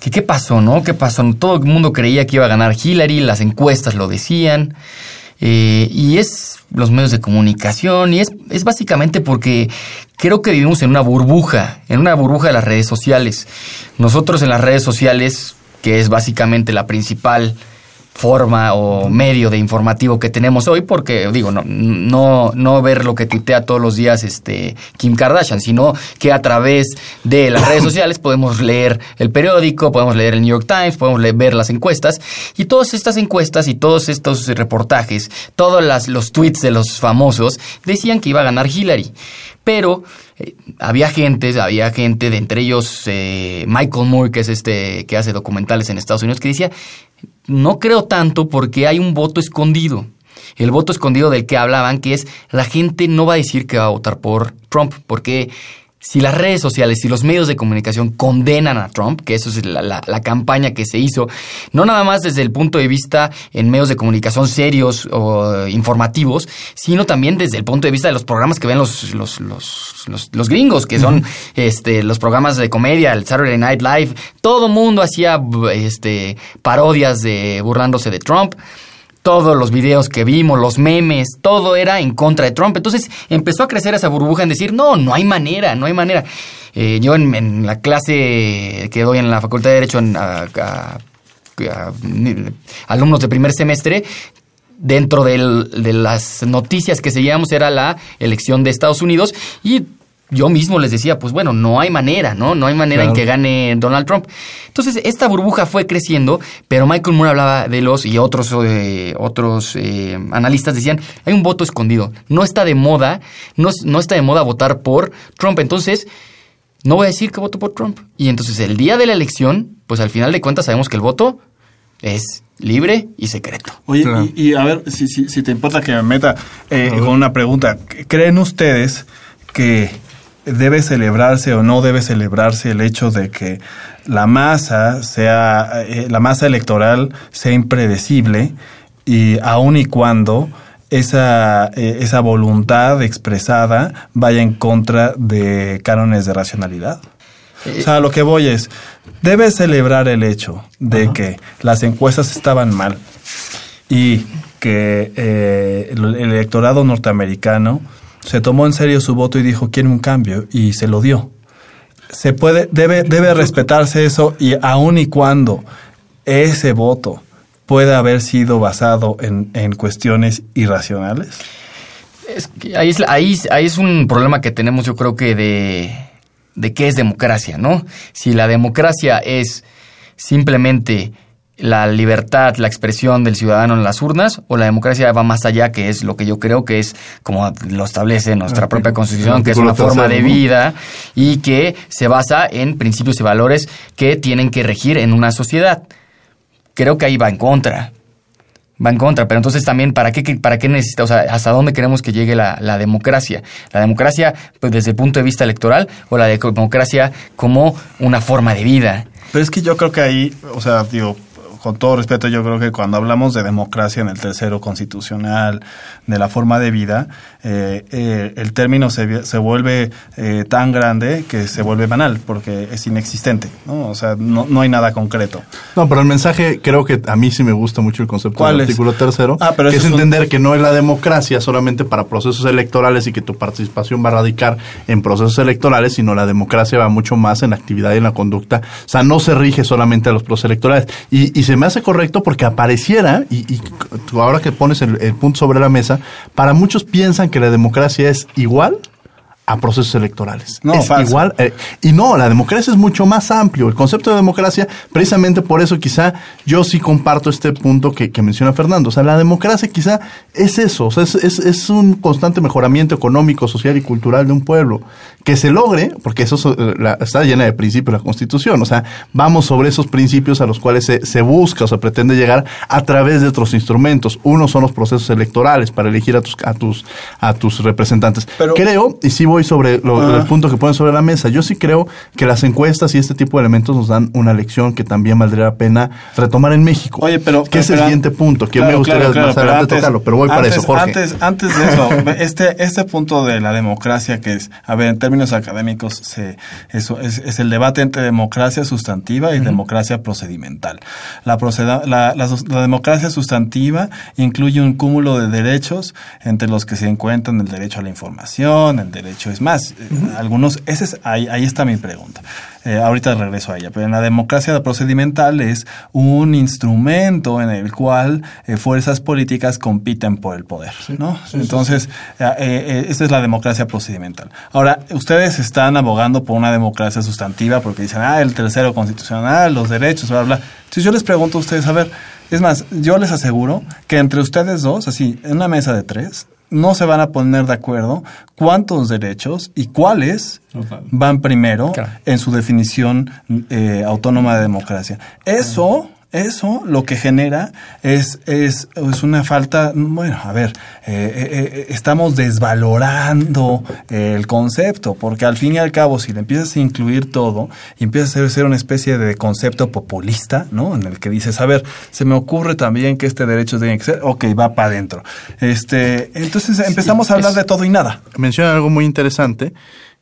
¿Qué pasó, no? ¿Qué pasó? Todo el mundo creía que iba a ganar Hillary, las encuestas lo decían. Eh, y es los medios de comunicación y es, es básicamente porque creo que vivimos en una burbuja, en una burbuja de las redes sociales. Nosotros en las redes sociales, que es básicamente la principal forma o medio de informativo que tenemos hoy, porque digo, no, no, no ver lo que tuitea todos los días este Kim Kardashian, sino que a través de las redes sociales podemos leer el periódico, podemos leer el New York Times, podemos leer, ver las encuestas, y todas estas encuestas y todos estos reportajes, todos las, los tweets de los famosos decían que iba a ganar Hillary. Pero eh, había gente, había gente, de entre ellos eh, Michael Moore, que es este que hace documentales en Estados Unidos, que decía no creo tanto porque hay un voto escondido. El voto escondido del que hablaban, que es la gente no va a decir que va a votar por Trump, porque si las redes sociales, y los medios de comunicación condenan a Trump, que eso es la, campaña que se hizo, no nada más desde el punto de vista en medios de comunicación serios o informativos, sino también desde el punto de vista de los programas que ven los, los, los, los, gringos, que son este, los programas de comedia, el Saturday Night Live, todo mundo hacía este, parodias de burlándose de Trump todos los videos que vimos, los memes, todo era en contra de Trump. Entonces empezó a crecer esa burbuja en decir, no, no hay manera, no hay manera. Eh, yo en, la clase que doy en la Facultad de Derecho a, alumnos de primer semestre, dentro de las noticias que seguíamos era la elección de Estados Unidos y yo mismo les decía, pues bueno, no hay manera, ¿no? No hay manera en que gane Donald Trump. Entonces, esta burbuja fue creciendo, pero Michael Moore hablaba de los y otros, eh, otros eh, analistas decían, hay un voto escondido. No está de moda, no, no está de moda votar por Trump. Entonces, no voy a decir que voto por Trump. Y entonces, el día de la elección, pues al final de cuentas sabemos que el voto es libre y secreto. Oye, y, a ver, si, si, te importa que me meta eh, con una pregunta. ¿Creen ustedes que debe celebrarse o no debe celebrarse el hecho de que la masa sea eh, la masa electoral sea impredecible y aun y cuando esa, eh, esa voluntad expresada vaya en contra de cánones de racionalidad. O sea, lo que voy es, debe celebrar el hecho de que las encuestas estaban mal y que eh, el electorado norteamericano se tomó en serio su voto y dijo quiere un cambio y se lo dio. Se puede, debe, debe respetarse eso y aun y cuando ese voto pueda haber sido basado en, en cuestiones irracionales. Ahí, es, ahí, ahí es un problema que tenemos yo creo que de, de qué es democracia, ¿no? Si la democracia es simplemente la libertad, la expresión del ciudadano en las urnas o la democracia va más allá, que es lo que yo creo que es como lo establece nuestra ah, propia constitución, que es una forma de vida y que se basa en principios y valores que tienen que regir en una sociedad. Creo que ahí va en contra. Va en contra, pero entonces también, ¿para qué, para qué necesita, o sea, hasta dónde queremos que llegue la, la democracia? ¿La democracia pues, desde el punto de vista electoral o la democracia como una forma de vida? Pero es que yo creo que ahí, o sea, digo, con todo respeto, yo creo que cuando hablamos de democracia en el tercero constitucional, de la forma de vida, eh, eh, el término se, se vuelve eh, tan grande que se vuelve banal, porque es inexistente, ¿no? O sea, no, no, hay nada concreto. No, pero el mensaje creo que a mí sí me gusta mucho el concepto del artículo tercero, ah, que es entender que no es la democracia solamente para procesos electorales y que tu participación va a radicar en procesos electorales, sino la democracia va mucho más en la actividad y en la conducta. O sea, no se rige solamente a los procesos electorales. Y, y se me hace correcto porque apareciera, y, ahora que pones el, punto sobre la mesa, para muchos piensan que la democracia es igual a procesos electorales. No, es falso. igual. eh, y no, la democracia es mucho más amplio. El concepto de democracia, precisamente por eso quizá yo sí comparto este punto que, que menciona Fernando. O sea, la democracia quizá es eso, o sea, es, es, es un constante mejoramiento económico, social y cultural de un pueblo. Que se logre, porque eso so- eh, la- está llena de principios la Constitución. O sea, vamos sobre esos principios a los cuales se, se busca o se pretende llegar a través de otros instrumentos. Uno son los procesos electorales para elegir a tus, a tus, a tus representantes. creo, y sí voy sobre lo- Ajá. el punto que ponen sobre la mesa, yo sí creo que las encuestas y este tipo de elementos nos dan una lección que también valdría la pena retomar en México. Oye, pero que es el pero- siguiente punto, que Claro, me gustaría claro, claro, más pero adelante antes- tocarlo, pero voy para eso, Jorge. Antes, antes de eso, este, este punto de la democracia que es, a ver, en términos académicos, se, eso es, es el debate entre democracia sustantiva y democracia procedimental. La, proceda- la, la sus- la democracia sustantiva incluye un cúmulo de derechos entre los que se encuentran el derecho a la información, el derecho, es más, eh, algunos, ese es, ahí, ahí está mi pregunta. Eh, ahorita regreso a ella, pero en la democracia procedimental es un instrumento en el cual eh, fuerzas políticas compiten por el poder, ¿no? sí, Entonces, eh, esa es la democracia procedimental. Ahora, ustedes están abogando por una democracia sustantiva porque dicen, ah, el tercero constitucional, los derechos, bla, bla. Entonces yo les pregunto a ustedes, a ver, es más, yo les aseguro que entre ustedes dos, así, en una mesa de tres, no se van a poner de acuerdo cuántos derechos y cuáles van primero en su definición eh, autónoma de democracia. Eso, eso lo que genera es, es, es una falta, bueno, a ver, eh, eh, eh, estamos desvalorando el concepto, porque al fin y al cabo, si le empiezas a incluir todo y empiezas a ser, una especie de concepto populista, ¿no? En el que dices, a ver, se me ocurre también que este derecho tiene que ser, ok, va para adentro. Este, entonces empezamos a hablar de todo y nada. Menciona algo muy interesante,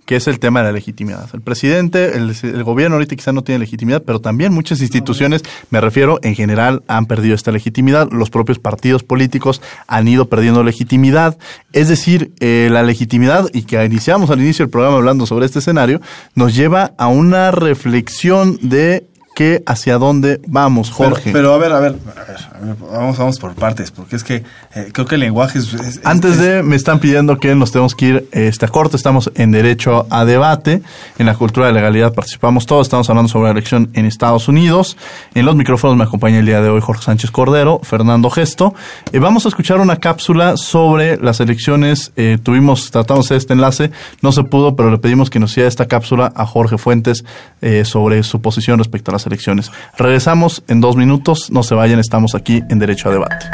que es el tema de la legitimidad. El presidente, el, gobierno ahorita quizá no tiene legitimidad, pero también muchas instituciones, me refiero en general, han perdido esta legitimidad. Los propios partidos políticos han ido perdiendo legitimidad. Es decir, eh, la legitimidad, y que iniciamos al inicio del programa hablando sobre este escenario, nos lleva a una reflexión de qué hacia dónde vamos, Jorge. Pero, pero a ver, a ver, a ver, a ver, vamos, vamos por partes, porque es que eh, creo que el lenguaje es... es- Antes de, me están pidiendo que nos tenemos que ir este, a corte, estamos en derecho a debate, en la cultura de legalidad participamos todos, estamos hablando sobre la elección en Estados Unidos, en los micrófonos me acompaña el día de hoy Jorge Sánchez Cordero, Fernando Gesto, Eh, vamos a escuchar una cápsula sobre las elecciones, Eh, tuvimos, tratamos este enlace, no se pudo, pero le pedimos que nos hiciera esta cápsula a Jorge Fuentes eh, sobre su posición respecto a las elecciones. Regresamos en dos minutos, no se vayan, estamos aquí en derecho a debate.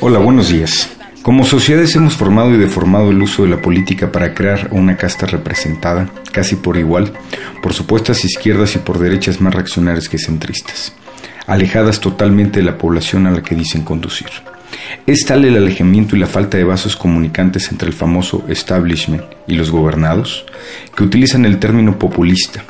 Hola, buenos días. Como sociedades hemos formado y deformado el uso de la política para crear una casta representada, casi por igual, por supuestas izquierdas y por derechas más reaccionarias que centristas, alejadas totalmente de la población a la que dicen conducir. Es tal el alejamiento y la falta de vasos comunicantes entre el famoso establishment y los gobernados, que utilizan el término populista,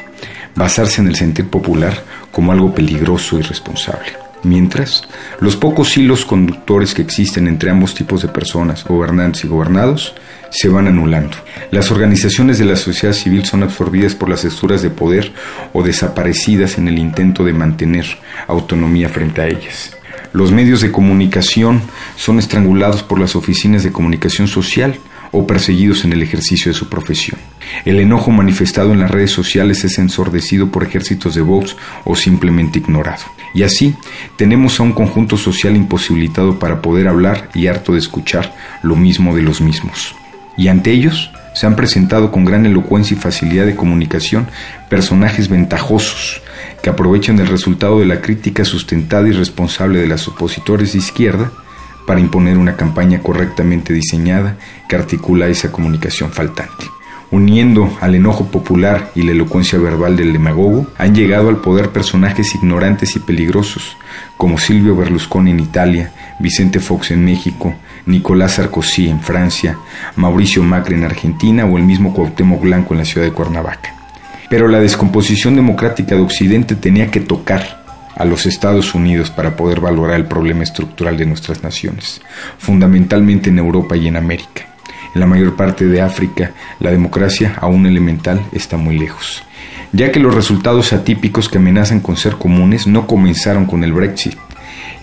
basarse en el sentir popular como algo peligroso y responsable. Mientras, los pocos hilos conductores que existen entre ambos tipos de personas, gobernantes y gobernados, se van anulando. Las organizaciones de la sociedad civil son absorbidas por las estructuras de poder o desaparecidas en el intento de mantener autonomía frente a ellas. Los medios de comunicación son estrangulados por las oficinas de comunicación social o perseguidos en el ejercicio de su profesión. El enojo manifestado en las redes sociales es ensordecido por ejércitos de Vox o simplemente ignorado. Y así tenemos a un conjunto social imposibilitado para poder hablar y harto de escuchar lo mismo de los mismos. Y ante ellos se han presentado con gran elocuencia y facilidad de comunicación personajes ventajosos que aprovechan el resultado de la crítica sustentada y responsable de los opositores de izquierda para imponer una campaña correctamente diseñada que articula esa comunicación faltante. Uniendo al enojo popular y la elocuencia verbal del demagogo, han llegado al poder personajes ignorantes y peligrosos, como Silvio Berlusconi en Italia, Vicente Fox en México, Nicolás Sarkozy en Francia, Mauricio Macri en Argentina o el mismo Cuauhtémoc Blanco en la ciudad de Cuernavaca. Pero la descomposición democrática de Occidente tenía que tocar a los Estados Unidos para poder valorar el problema estructural de nuestras naciones, fundamentalmente en Europa y en América. En la mayor parte de África, la democracia, aún elemental, está muy lejos, ya que los resultados atípicos que amenazan con ser comunes no comenzaron con el Brexit.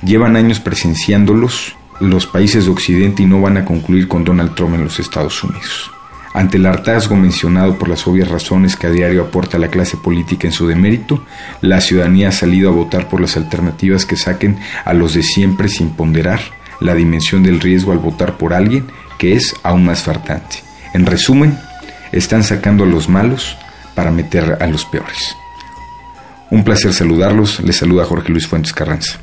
Llevan años presenciándolos los países de Occidente y no van a concluir con Donald Trump en los Estados Unidos. Ante el hartazgo mencionado por las obvias razones que a diario aporta la clase política en su demérito, la ciudadanía ha salido a votar por las alternativas que saquen a los de siempre sin ponderar la dimensión del riesgo al votar por alguien que es aún más fartante. En resumen, están sacando a los malos para meter a los peores. Un placer saludarlos, les saluda Jorge Luis Fuentes Carranza.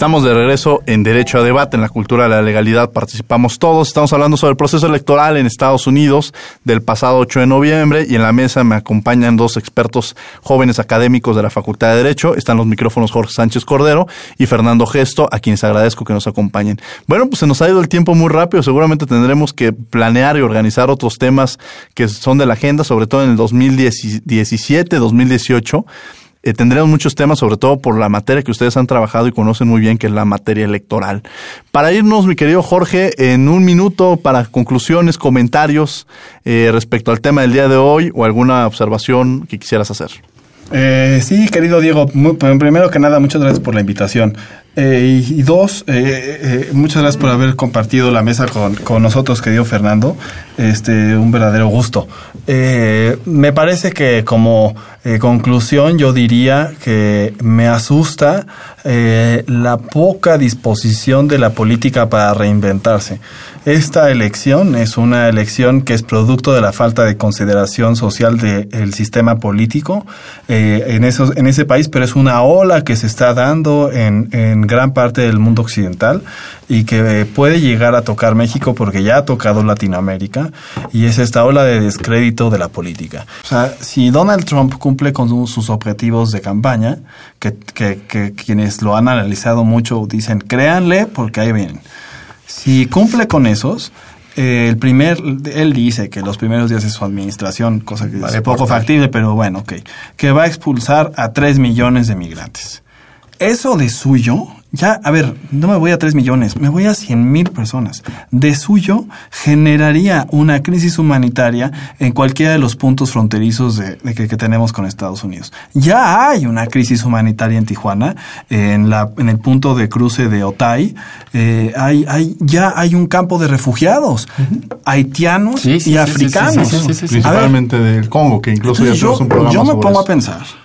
Estamos de regreso en Derecho a Debate, en la cultura de la legalidad participamos todos. Estamos hablando sobre el proceso electoral en Estados Unidos del pasado 8 de noviembre y en la mesa me acompañan dos expertos jóvenes académicos de la Facultad de Derecho. Están los micrófonos Jorge Sánchez Cordero y Fernando Gesto, a quienes agradezco que nos acompañen. Bueno, pues se nos ha ido el tiempo muy rápido. Seguramente tendremos que planear y organizar otros temas que son de la agenda, sobre todo en el 2017, 2018 eh, tendremos muchos temas, sobre todo por la materia que ustedes han trabajado y conocen muy bien, que es la materia electoral. Para irnos, mi querido Jorge, en un minuto para conclusiones, comentarios eh, respecto al tema del día de hoy o alguna observación que quisieras hacer. Eh, sí, querido Diego, primero que nada, muchas gracias por la invitación. Eh, y, dos, eh, muchas gracias por haber compartido la mesa con, con, nosotros, querido Fernando. Este, un verdadero gusto. me parece que como conclusión yo diría que me asusta la poca disposición de la política para reinventarse. Esta elección es una elección que es producto de la falta de consideración social del sistema político eh, en, esos, en ese país, pero es una ola que se está dando en, en gran parte del mundo occidental y que puede llegar a tocar México porque ya ha tocado Latinoamérica y es esta ola de descrédito de la política. O sea, si Donald Trump cumple con sus objetivos de campaña, que, que quienes lo han analizado mucho dicen, créanle porque ahí vienen si cumple con esos, eh, el primer, él dice que los primeros días de su administración, cosa que es poco factible, pero bueno, ok, que va a expulsar a 3 millones de migrantes. Eso de suyo ya, a ver, no me voy a 3 millones, me voy a 100 mil personas. De suyo generaría una crisis humanitaria en cualquiera de los puntos fronterizos de, que, tenemos con Estados Unidos. Ya hay una crisis humanitaria en Tijuana, en, la, en el punto de cruce de Otay. Eh, hay, hay, ya hay un campo de refugiados, haitianos y africanos. Principalmente del Congo, que incluso ya tenemos un programa Yo me pongo a pensar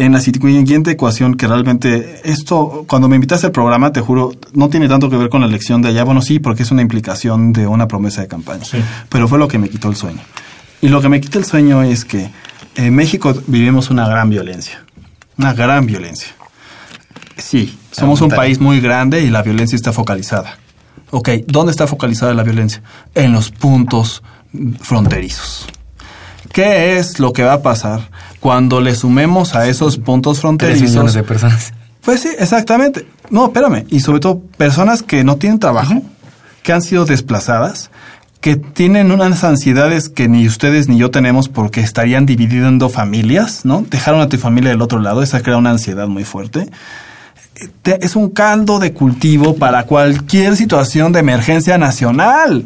en la siguiente ecuación que realmente esto, cuando me invitaste al programa, te juro, no tiene tanto que ver con la elección de allá. Bueno, sí, porque es una implicación de una promesa de campaña. Pero fue lo que me quitó el sueño. Y lo que me quita el sueño es que en México vivimos una gran violencia. Una gran violencia. Sí, somos un país muy grande y la violencia está focalizada. Ok, ¿dónde está focalizada la violencia? En los puntos fronterizos. ¿Qué es lo que va a pasar cuando le sumemos a esos puntos fronterizos? millones de personas. Pues sí, exactamente. No, espérame. Y sobre todo personas que no tienen trabajo, que han sido desplazadas, que tienen unas ansiedades que ni ustedes ni yo tenemos porque estarían dividiendo familias, ¿no? Dejaron a tu familia del otro lado, esa crea una ansiedad muy fuerte. Es un caldo de cultivo para cualquier situación de emergencia nacional.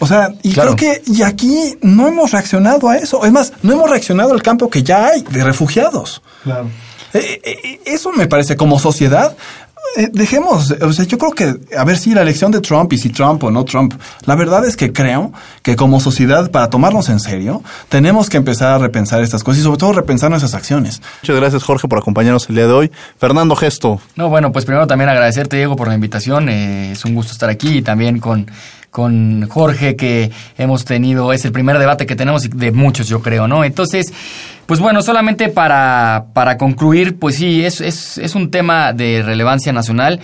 O sea, y creo que y aquí no hemos reaccionado a eso. Es más, no hemos reaccionado al campo que ya hay de refugiados. Claro. Eh, eh, eh, eso me parece como sociedad. dejemos, o sea, yo creo que, a ver si la elección de Trump y si Trump o no Trump, la verdad es que creo que como sociedad, para tomarnos en serio, tenemos que empezar a repensar estas cosas y sobre todo repensar nuestras acciones. Muchas gracias, Jorge, por acompañarnos el día de hoy. Fernando Gesto. No, bueno, pues primero también agradecerte, Diego, por la invitación. es un gusto estar aquí y también con con Jorge que hemos tenido, es el primer debate que tenemos de muchos yo creo, ¿no? Entonces, pues bueno, solamente para, para concluir, pues sí, es, es, es un tema de relevancia nacional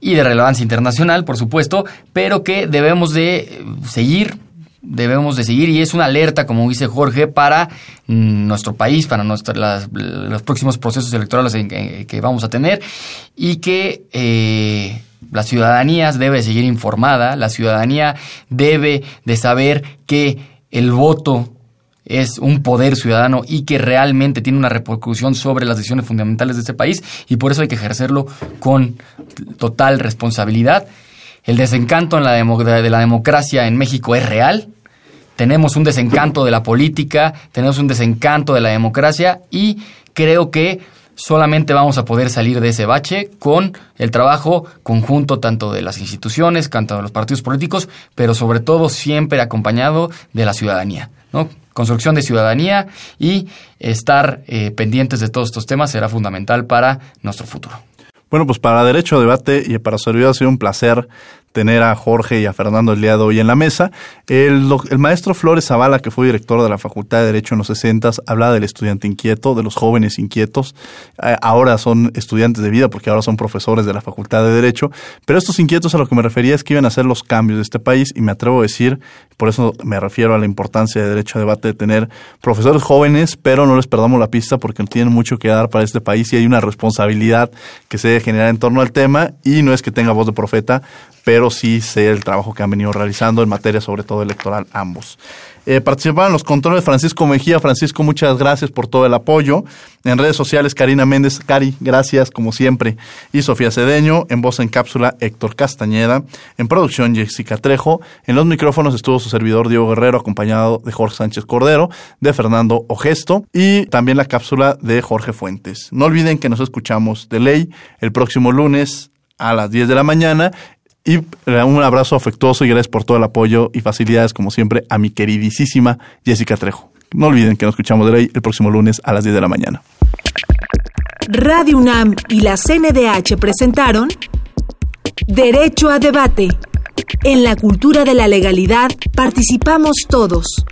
y de relevancia internacional, por supuesto, pero que debemos de seguir debemos de seguir y es una alerta, como dice Jorge, para mm, nuestro país, para nuestro, los próximos procesos electorales que vamos a tener y que eh, la ciudadanía debe seguir informada, la ciudadanía debe de saber que el voto es un poder ciudadano y que realmente tiene una repercusión sobre las decisiones fundamentales de este país y por eso hay que ejercerlo con total responsabilidad. El desencanto en la de la democracia en México es real. Tenemos un desencanto de la política, tenemos un desencanto de la democracia y creo que solamente vamos a poder salir de ese bache con el trabajo conjunto tanto de las instituciones, tanto de los partidos políticos, pero sobre todo siempre acompañado de la ciudadanía. ¿no? Construcción de ciudadanía y estar eh, pendientes de todos estos temas será fundamental para nuestro futuro. Bueno, pues para Derecho a Debate y para su ha sido un placer tener a Jorge y a Fernando el día de hoy en la mesa. El, el, maestro Flores Zavala, que fue director de la Facultad de Derecho en los 60, habla del estudiante inquieto, de los jóvenes inquietos. Eh, ahora son estudiantes de vida porque ahora son profesores de la Facultad de Derecho. Pero estos inquietos a lo que me refería es que iban a hacer los cambios de este país y me atrevo a decir, por eso me refiero a la importancia de Derecho a Debate de tener profesores jóvenes, pero no les perdamos la pista porque tienen mucho que dar para este país y hay una responsabilidad que se debe generar en torno al tema y no es que tenga voz de profeta, sí sé el trabajo que han venido realizando en materia sobre todo electoral ambos. Eh, participaron los controles Francisco Mejía. Francisco, muchas gracias por todo el apoyo. En redes sociales, Karina Méndez. Cari, gracias como siempre. Y Sofía Cedeño. En voz en cápsula, Héctor Castañeda. En producción, Jessica Trejo. En los micrófonos estuvo su servidor Diego Guerrero, acompañado de Jorge Sánchez Cordero, de Fernando Ogesto y también la cápsula de Jorge Fuentes. No olviden que nos escuchamos de ley el próximo lunes a las 10 de la mañana y un abrazo afectuoso y gracias por todo el apoyo y facilidades, como siempre, a mi queridísima Jessica Trejo. No olviden que nos escuchamos de ley el próximo lunes a las 10 de la mañana. Radio UNAM y la CNDH presentaron Derecho a Debate. En la cultura de la legalidad participamos todos.